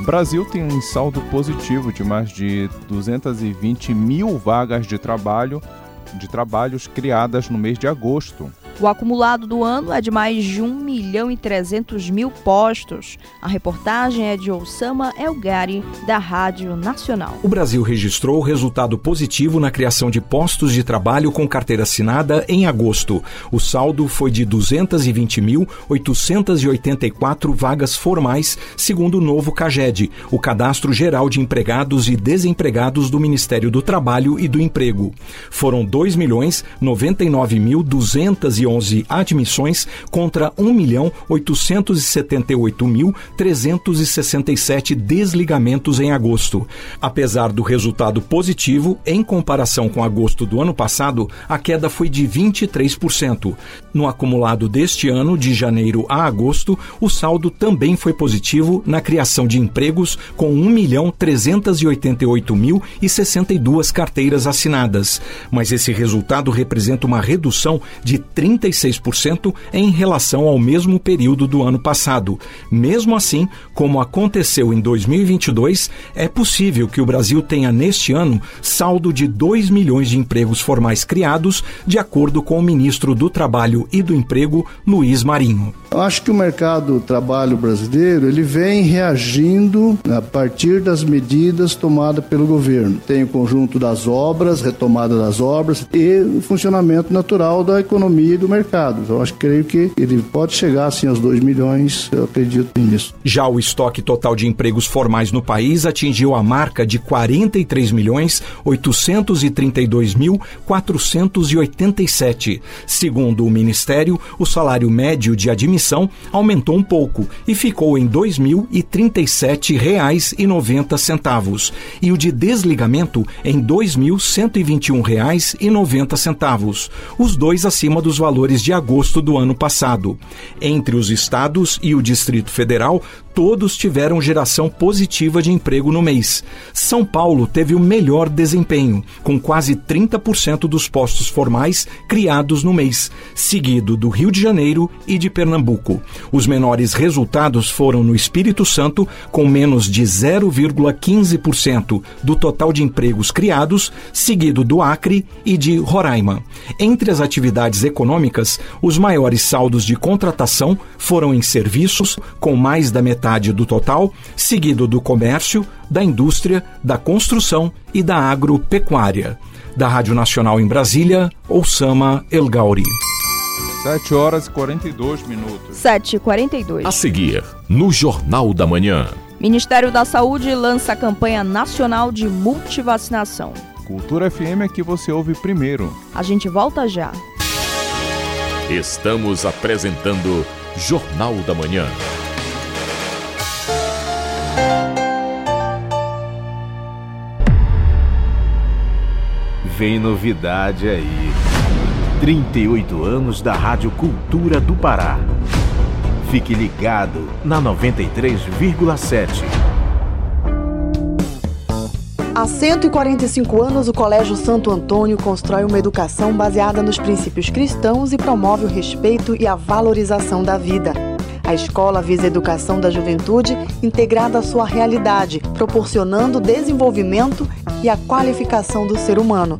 O Brasil tem um saldo positivo de mais de 220 mil vagas de trabalho de trabalhos criadas no mês de agosto. O acumulado do ano é de mais de 1 milhão e 300 mil postos. A reportagem é de Osama Elgari, da Rádio Nacional. O Brasil registrou resultado positivo na criação de postos de trabalho com carteira assinada em agosto. O saldo foi de 220.884 vagas formais, segundo o novo CAGED, o Cadastro Geral de Empregados e Desempregados do Ministério do Trabalho e do Emprego. Foram 2.099.200 111 admissões contra 1.878.367 desligamentos em agosto. Apesar do resultado positivo, em comparação com agosto do ano passado, a queda foi de 23%. No acumulado deste ano, de janeiro a agosto, o saldo também foi positivo na criação de empregos, com 1.388.062 carteiras assinadas. Mas esse resultado representa uma redução de 30 36% em relação ao mesmo período do ano passado. Mesmo assim, como aconteceu em 2022, é possível que o Brasil tenha neste ano saldo de 2 milhões de empregos formais criados, de acordo com o ministro do Trabalho e do Emprego, Luiz Marinho. Eu acho que o mercado trabalho brasileiro ele vem reagindo a partir das medidas tomadas pelo governo. Tem o conjunto das obras, retomada das obras e o funcionamento natural da economia e do mercado. Eu acho que creio que ele pode chegar assim aos 2 milhões, eu acredito nisso. Já o estoque total de empregos formais no país atingiu a marca de 43 milhões 832 mil 487. Segundo o Ministério, o salário médio de admissão aumentou um pouco e ficou em R$ 2.037,90 e o de desligamento em R$ 2.121,90, os dois acima dos valores de agosto do ano passado. Entre os estados e o Distrito Federal, todos tiveram geração positiva de emprego no mês. São Paulo teve o melhor desempenho, com quase 30% dos postos formais criados no mês, seguido do Rio de Janeiro e de Pernambuco. Os menores resultados foram no Espírito Santo, com menos de 0,15% do total de empregos criados, seguido do Acre e de Roraima. Entre as atividades econômicas, os maiores saldos de contratação foram em serviços, com mais da metade do total, seguido do comércio, da indústria, da construção e da agropecuária. Da Rádio Nacional em Brasília, Oussama El Gauri. 7 horas e 42 minutos. 7 e 42. A seguir, no Jornal da Manhã. Ministério da Saúde lança a campanha nacional de multivacinação. Cultura FM é que você ouve primeiro. A gente volta já. Estamos apresentando Jornal da Manhã. Vem novidade aí. 38 anos da Rádio Cultura do Pará. Fique ligado na 93,7. Há 145 anos, o Colégio Santo Antônio constrói uma educação baseada nos princípios cristãos e promove o respeito e a valorização da vida. A escola visa a educação da juventude integrada à sua realidade, proporcionando desenvolvimento e a qualificação do ser humano.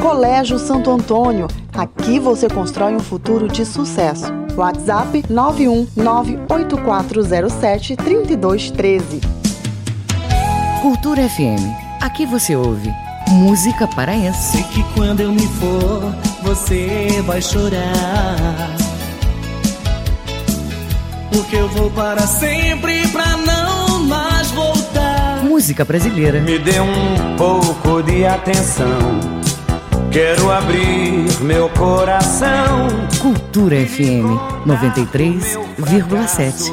Colégio Santo Antônio, aqui você constrói um futuro de sucesso. WhatsApp 91984073213. Cultura FM, aqui você ouve música paraense. Sei que quando eu me for você vai chorar. Porque eu vou para sempre pra não mais voltar. Música brasileira. Me dê um pouco de atenção. Quero abrir meu coração. Cultura FM 93,7.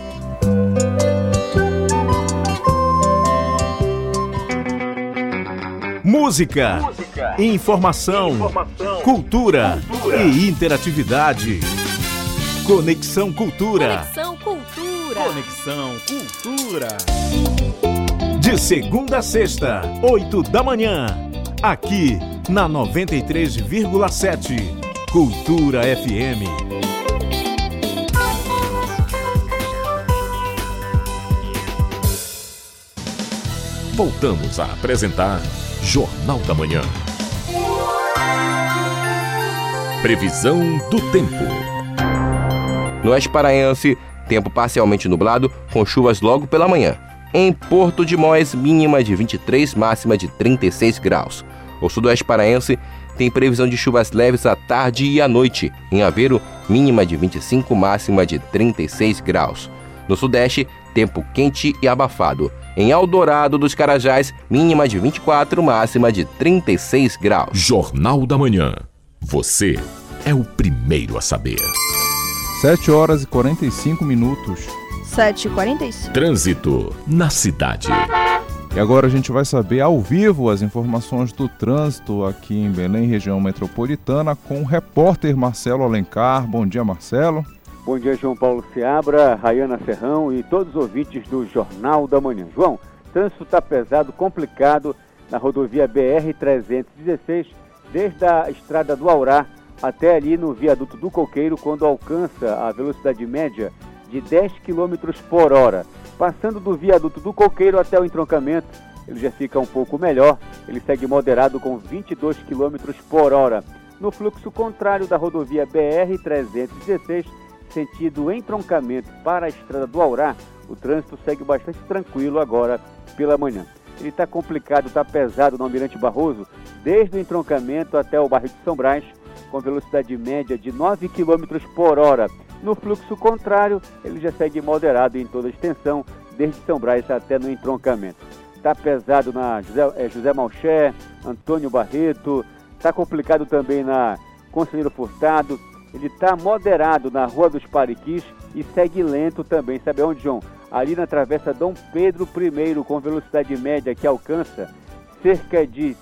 Música, Música. Informação, informação, cultura, cultura e interatividade. Conexão Cultura. Conexão Cultura. Conexão Cultura. De segunda a sexta, oito da manhã. Aqui na 93,7. Cultura FM. Voltamos a apresentar Jornal da Manhã. Previsão do tempo. No Oeste Paraense, tempo parcialmente nublado, com chuvas logo pela manhã. Em Porto de Moés, mínima de 23, máxima de 36 graus. O Sudoeste Paraense tem previsão de chuvas leves à tarde e à noite. Em Aveiro, mínima de 25, máxima de 36 graus. No Sudeste, tempo quente e abafado. Em Eldorado dos Carajás, mínima de 24, máxima de 36 graus. Jornal da Manhã. Você é o primeiro a saber. 7 horas e 45 minutos. 7 e 45. Trânsito na cidade. E agora a gente vai saber ao vivo as informações do trânsito aqui em Belém, região metropolitana, com o repórter Marcelo Alencar. Bom dia, Marcelo. Bom dia, João Paulo Seabra, Rayana Serrão e todos os ouvintes do Jornal da Manhã. João, trânsito está pesado, complicado na rodovia BR-316, desde a estrada do Aurá até ali no viaduto do Coqueiro, quando alcança a velocidade média de 10 km por hora. Passando do viaduto do Coqueiro até o entroncamento, ele já fica um pouco melhor, ele segue moderado com 22 km por hora. No fluxo contrário da rodovia BR-316, sentido entroncamento para a estrada do Aurá, o trânsito segue bastante tranquilo agora pela manhã. Ele está complicado, está pesado no Almirante Barroso, desde o entroncamento até o bairro de São Brás, com velocidade média de 9 km por hora. No fluxo contrário, ele já segue moderado em toda a extensão, desde São Brás até no entroncamento. Está pesado na José, é, José Malché, Antônio Barreto, está complicado também na Conselheiro Furtado, ele está moderado na Rua dos Pariquis e segue lento também. Sabe onde, João? Ali na Travessa Dom Pedro I, com velocidade média que alcança cerca de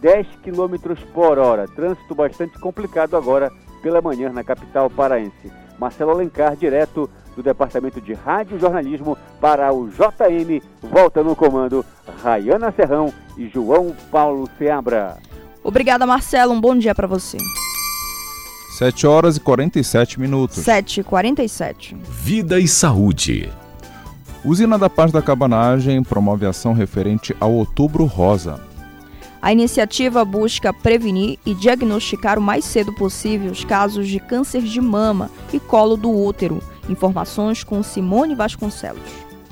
10 km por hora. Trânsito bastante complicado agora pela manhã na capital paraense. Marcelo Alencar, direto do Departamento de Rádio e Jornalismo para o JM. Volta no comando Rayana Serrão e João Paulo Seabra. Obrigada, Marcelo. Um bom dia para você. 7 horas e 47 minutos. 7 e 47. Vida e saúde. Usina da Paz da Cabanagem promove ação referente ao Outubro Rosa. A iniciativa busca prevenir e diagnosticar o mais cedo possível os casos de câncer de mama e colo do útero. Informações com Simone Vasconcelos.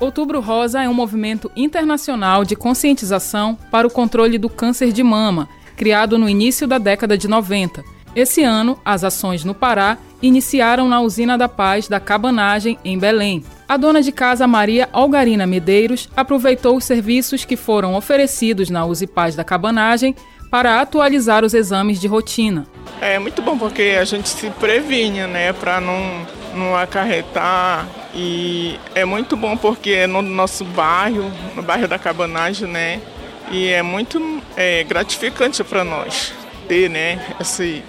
Outubro Rosa é um movimento internacional de conscientização para o controle do câncer de mama, criado no início da década de 90 esse ano, as ações no Pará iniciaram na Usina da Paz da Cabanagem, em Belém. A dona de casa Maria Algarina Medeiros aproveitou os serviços que foram oferecidos na Uzi Paz da Cabanagem para atualizar os exames de rotina. É muito bom porque a gente se previne, né, para não, não acarretar. E é muito bom porque é no nosso bairro, no bairro da Cabanagem, né, e é muito é, gratificante para nós ter, né, esse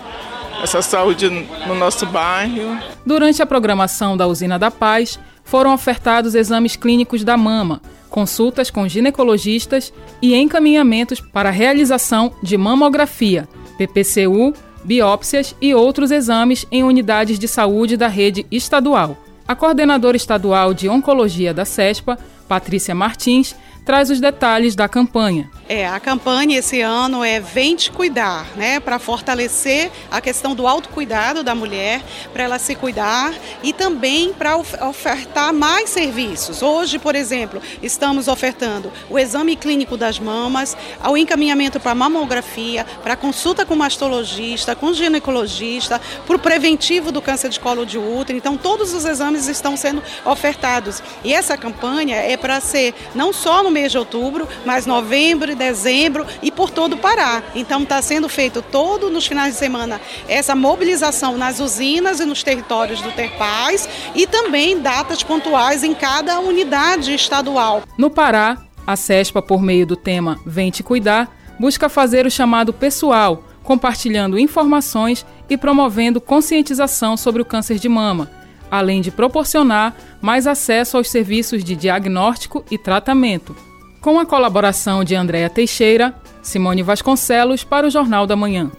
essa saúde no nosso bairro. Durante a programação da Usina da Paz, foram ofertados exames clínicos da mama, consultas com ginecologistas e encaminhamentos para a realização de mamografia, PPCU, biópsias e outros exames em unidades de saúde da rede estadual. A coordenadora estadual de Oncologia da CESPA, Patrícia Martins, traz os detalhes da campanha. É, a campanha esse ano é Vem Te Cuidar, né? Para fortalecer a questão do autocuidado da mulher, para ela se cuidar e também para ofertar mais serviços. Hoje, por exemplo, estamos ofertando o exame clínico das mamas, o encaminhamento para mamografia, para consulta com mastologista, com ginecologista, para o preventivo do câncer de colo de útero. Então, todos os exames estão sendo ofertados. E essa campanha é para ser não só no mês de outubro, mas novembro dezembro e por todo o Pará. Então está sendo feito todo nos finais de semana essa mobilização nas usinas e nos territórios do Terpaz e também datas pontuais em cada unidade estadual. No Pará, a CESPA, por meio do tema Vem Te Cuidar, busca fazer o chamado pessoal, compartilhando informações e promovendo conscientização sobre o câncer de mama, além de proporcionar mais acesso aos serviços de diagnóstico e tratamento com a colaboração de Andréa Teixeira, Simone Vasconcelos para o Jornal da Manhã.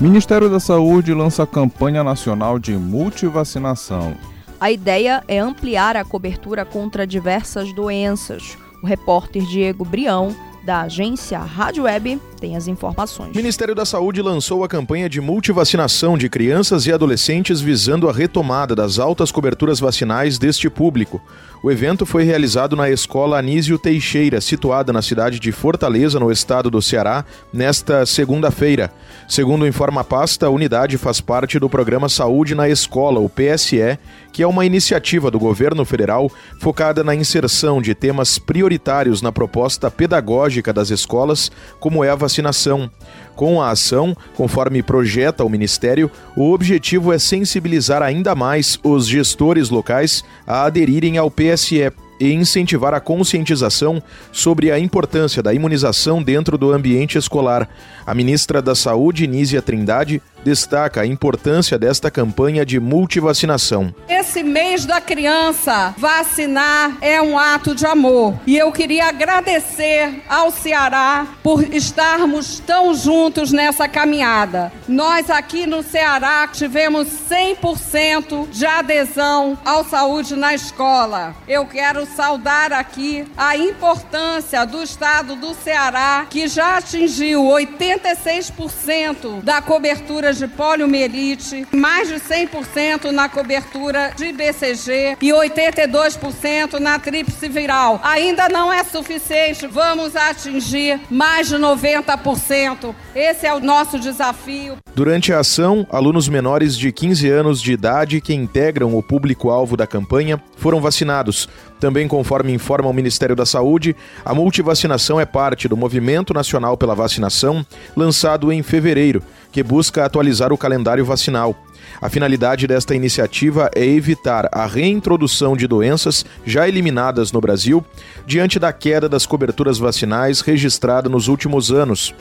Ministério da Saúde lança campanha nacional de multivacinação. A ideia é ampliar a cobertura contra diversas doenças. O repórter Diego Brião da agência Rádio Web tem as informações. O Ministério da Saúde lançou a campanha de multivacinação de crianças e adolescentes visando a retomada das altas coberturas vacinais deste público. O evento foi realizado na Escola Anísio Teixeira, situada na cidade de Fortaleza, no estado do Ceará, nesta segunda-feira. Segundo informa a pasta, a unidade faz parte do programa Saúde na Escola, o PSE, que é uma iniciativa do governo federal focada na inserção de temas prioritários na proposta pedagógica das escolas, como é a vacinação. Com a ação, conforme projeta o Ministério, o objetivo é sensibilizar ainda mais os gestores locais a aderirem ao PSE e incentivar a conscientização sobre a importância da imunização dentro do ambiente escolar. A ministra da Saúde, Nízia Trindade, destaca a importância desta campanha de multivacinação. Esse mês da criança, vacinar é um ato de amor. E eu queria agradecer ao Ceará por estarmos tão juntos nessa caminhada. Nós aqui no Ceará tivemos 100% de adesão ao saúde na escola. Eu quero saudar aqui a importância do estado do Ceará, que já atingiu 86% da cobertura de poliomielite, mais de 100% na cobertura de BCG e 82% na tríplice viral. Ainda não é suficiente, vamos atingir mais de 90%. Esse é o nosso desafio. Durante a ação, alunos menores de 15 anos de idade que integram o público-alvo da campanha foram vacinados. Também, conforme informa o Ministério da Saúde, a multivacinação é parte do Movimento Nacional pela Vacinação, lançado em fevereiro, que busca atualizar o calendário vacinal. A finalidade desta iniciativa é evitar a reintrodução de doenças já eliminadas no Brasil diante da queda das coberturas vacinais registrada nos últimos anos.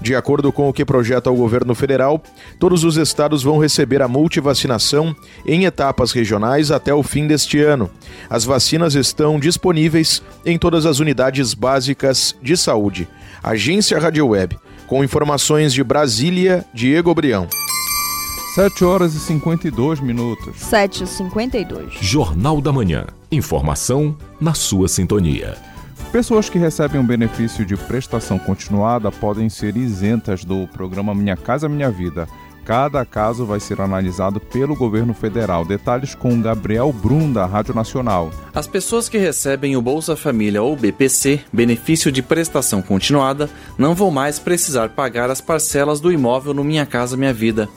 De acordo com o que projeta o governo federal, todos os estados vão receber a multivacinação em etapas regionais até o fim deste ano. As vacinas estão disponíveis em todas as unidades básicas de saúde. Agência Rádio Web. Com informações de Brasília, Diego Brião. 7 horas e 52 minutos. 7 e 52. Jornal da Manhã. Informação na sua sintonia. Pessoas que recebem o benefício de prestação continuada podem ser isentas do programa Minha Casa Minha Vida. Cada caso vai ser analisado pelo governo federal. Detalhes com Gabriel Brum, da Rádio Nacional. As pessoas que recebem o Bolsa Família ou BPC, benefício de prestação continuada, não vão mais precisar pagar as parcelas do imóvel no Minha Casa Minha Vida.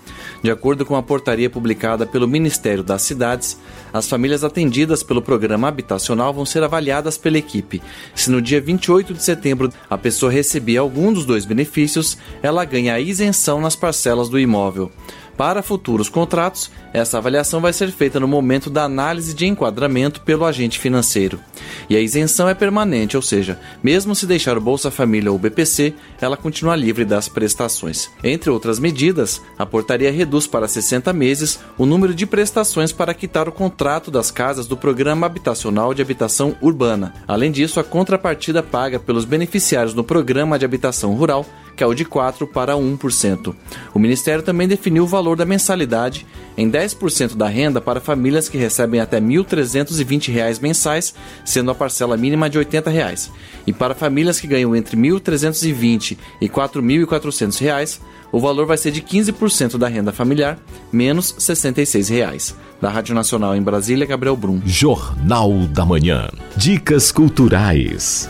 De acordo com a portaria publicada pelo Ministério das Cidades, as famílias atendidas pelo programa habitacional vão ser avaliadas pela equipe. Se no dia 28 de setembro a pessoa receber algum dos dois benefícios, ela ganha a isenção nas parcelas do imóvel. Para futuros contratos, essa avaliação vai ser feita no momento da análise de enquadramento pelo agente financeiro. E a isenção é permanente, ou seja, mesmo se deixar o Bolsa Família ou BPC, ela continua livre das prestações. Entre outras medidas, a portaria reduz para 60 meses o número de prestações para quitar o contrato das casas do Programa Habitacional de Habitação Urbana. Além disso, a contrapartida paga pelos beneficiários no Programa de Habitação Rural caiu de 4% para 1%. O Ministério também definiu o valor da mensalidade em 10% da renda para famílias que recebem até R$ 1.320 mensais, sendo a parcela mínima de 80 reais. e para famílias que ganham entre R$ 1.320 e R$ 4.400, o valor vai ser de 15% da renda familiar, menos 66 reais. Da Rádio Nacional em Brasília, Gabriel Brum. Jornal da Manhã. Dicas culturais.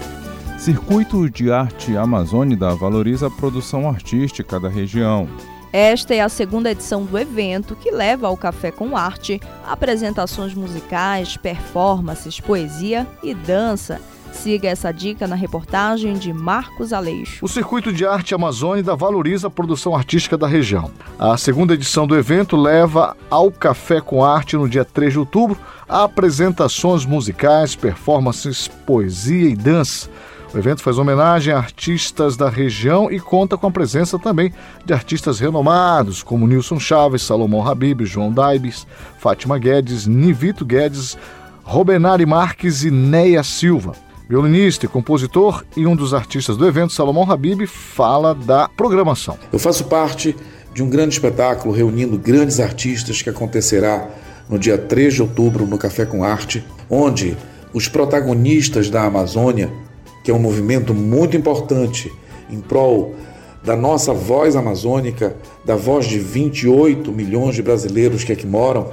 Circuito de Arte Amazônida valoriza a produção artística da região. Esta é a segunda edição do evento que leva ao Café com Arte apresentações musicais, performances, poesia e dança. Siga essa dica na reportagem de Marcos Aleixo. O Circuito de Arte Amazônida valoriza a produção artística da região. A segunda edição do evento leva ao Café com Arte no dia 3 de outubro apresentações musicais, performances, poesia e dança. O evento faz homenagem a artistas da região e conta com a presença também de artistas renomados, como Nilson Chaves, Salomão Habib, João Daibes, Fátima Guedes, Nivito Guedes, Robenari Marques e Neia Silva. Violinista e compositor e um dos artistas do evento, Salomão Habib, fala da programação. Eu faço parte de um grande espetáculo reunindo grandes artistas que acontecerá no dia 3 de outubro no Café com Arte, onde os protagonistas da Amazônia que é um movimento muito importante em prol da nossa voz amazônica, da voz de 28 milhões de brasileiros que aqui moram,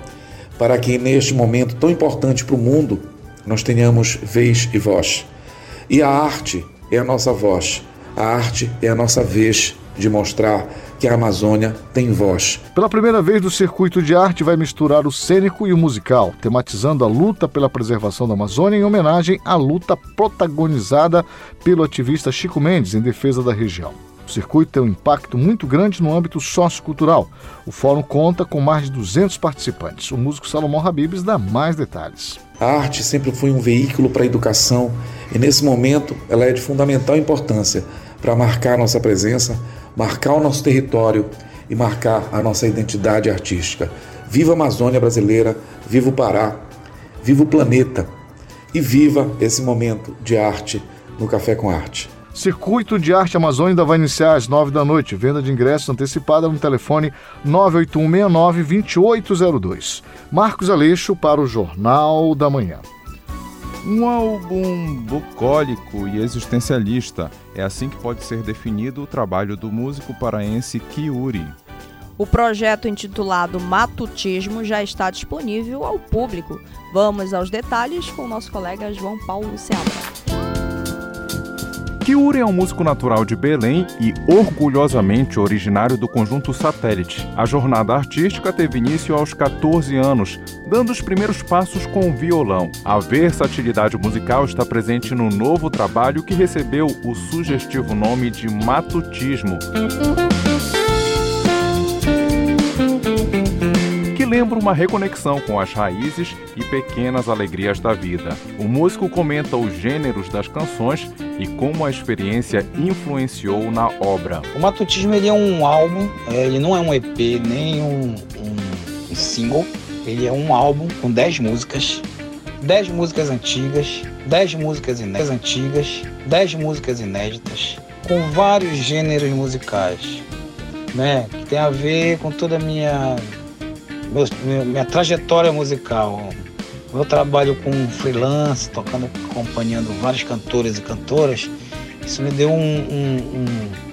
para que neste momento tão importante para o mundo nós tenhamos vez e voz. E a arte é a nossa voz, a arte é a nossa vez de mostrar que a Amazônia tem voz. Pela primeira vez, o circuito de arte vai misturar o cênico e o musical, tematizando a luta pela preservação da Amazônia em homenagem à luta protagonizada pelo ativista Chico Mendes em defesa da região. O circuito tem um impacto muito grande no âmbito sociocultural. O fórum conta com mais de 200 participantes. O músico Salomão Habibs dá mais detalhes. A arte sempre foi um veículo para a educação e, nesse momento, ela é de fundamental importância para marcar nossa presença, marcar o nosso território e marcar a nossa identidade artística. Viva a Amazônia brasileira, viva o Pará, viva o planeta e viva esse momento de arte no Café com Arte. Circuito de Arte Amazônica vai iniciar às 9 da noite. Venda de ingressos antecipada no telefone 98169-2802. Marcos Aleixo para o Jornal da Manhã. Um álbum bucólico e existencialista. É assim que pode ser definido o trabalho do músico paraense Kiuri. O projeto intitulado Matutismo já está disponível ao público. Vamos aos detalhes com o nosso colega João Paulo Seabra. Kiuri é um músico natural de Belém e orgulhosamente originário do conjunto Satélite. A jornada artística teve início aos 14 anos, dando os primeiros passos com o violão. A versatilidade musical está presente no novo trabalho que recebeu o sugestivo nome de Matutismo. Lembra uma reconexão com as raízes e pequenas alegrias da vida. O músico comenta os gêneros das canções e como a experiência influenciou na obra. O Matutismo ele é um álbum, é, ele não é um EP nem um, um single, ele é um álbum com 10 músicas 10 músicas antigas, 10 músicas inéditas antigas, 10 músicas inéditas, com vários gêneros musicais, né? Que tem a ver com toda a minha meu, minha trajetória musical. Eu trabalho com freelance, tocando, acompanhando vários cantores e cantoras. Isso me deu um, um,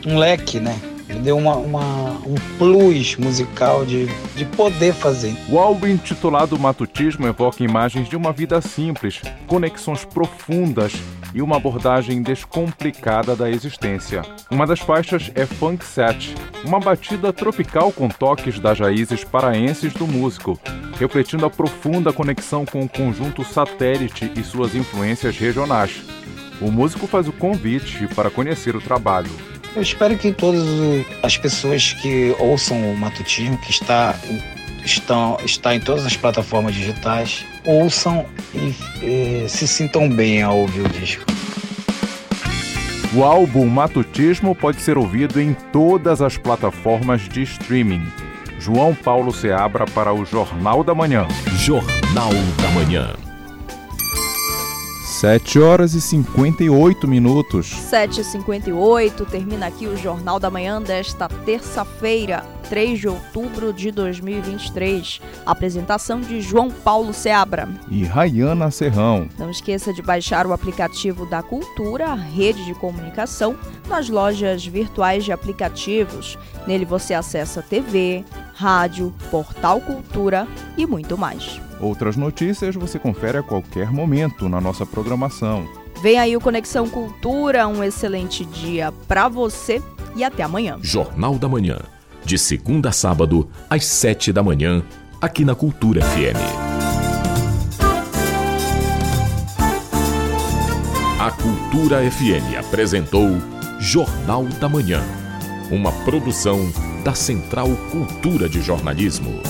um, um leque, né? Deu uma, uma, um plus musical de, de poder fazer. O álbum intitulado Matutismo evoca imagens de uma vida simples, conexões profundas e uma abordagem descomplicada da existência. Uma das faixas é Funk Set, uma batida tropical com toques das raízes paraenses do músico, refletindo a profunda conexão com o conjunto satélite e suas influências regionais. O músico faz o convite para conhecer o trabalho. Eu espero que todas as pessoas que ouçam o Matutismo, que está, estão, está em todas as plataformas digitais, ouçam e, e se sintam bem ao ouvir o disco. O álbum Matutismo pode ser ouvido em todas as plataformas de streaming. João Paulo Seabra para o Jornal da Manhã. Jornal da Manhã. 7 horas e 58 minutos. 7h58, termina aqui o Jornal da Manhã desta terça-feira, 3 de outubro de 2023. Apresentação de João Paulo Seabra e Rayana Serrão. Não esqueça de baixar o aplicativo da Cultura, rede de comunicação, nas lojas virtuais de aplicativos. Nele você acessa TV, rádio, portal Cultura e muito mais. Outras notícias você confere a qualquer momento na nossa programação. Vem aí o Conexão Cultura, um excelente dia para você e até amanhã. Jornal da Manhã, de segunda a sábado, às sete da manhã, aqui na Cultura FM. A Cultura FM apresentou Jornal da Manhã, uma produção da Central Cultura de Jornalismo.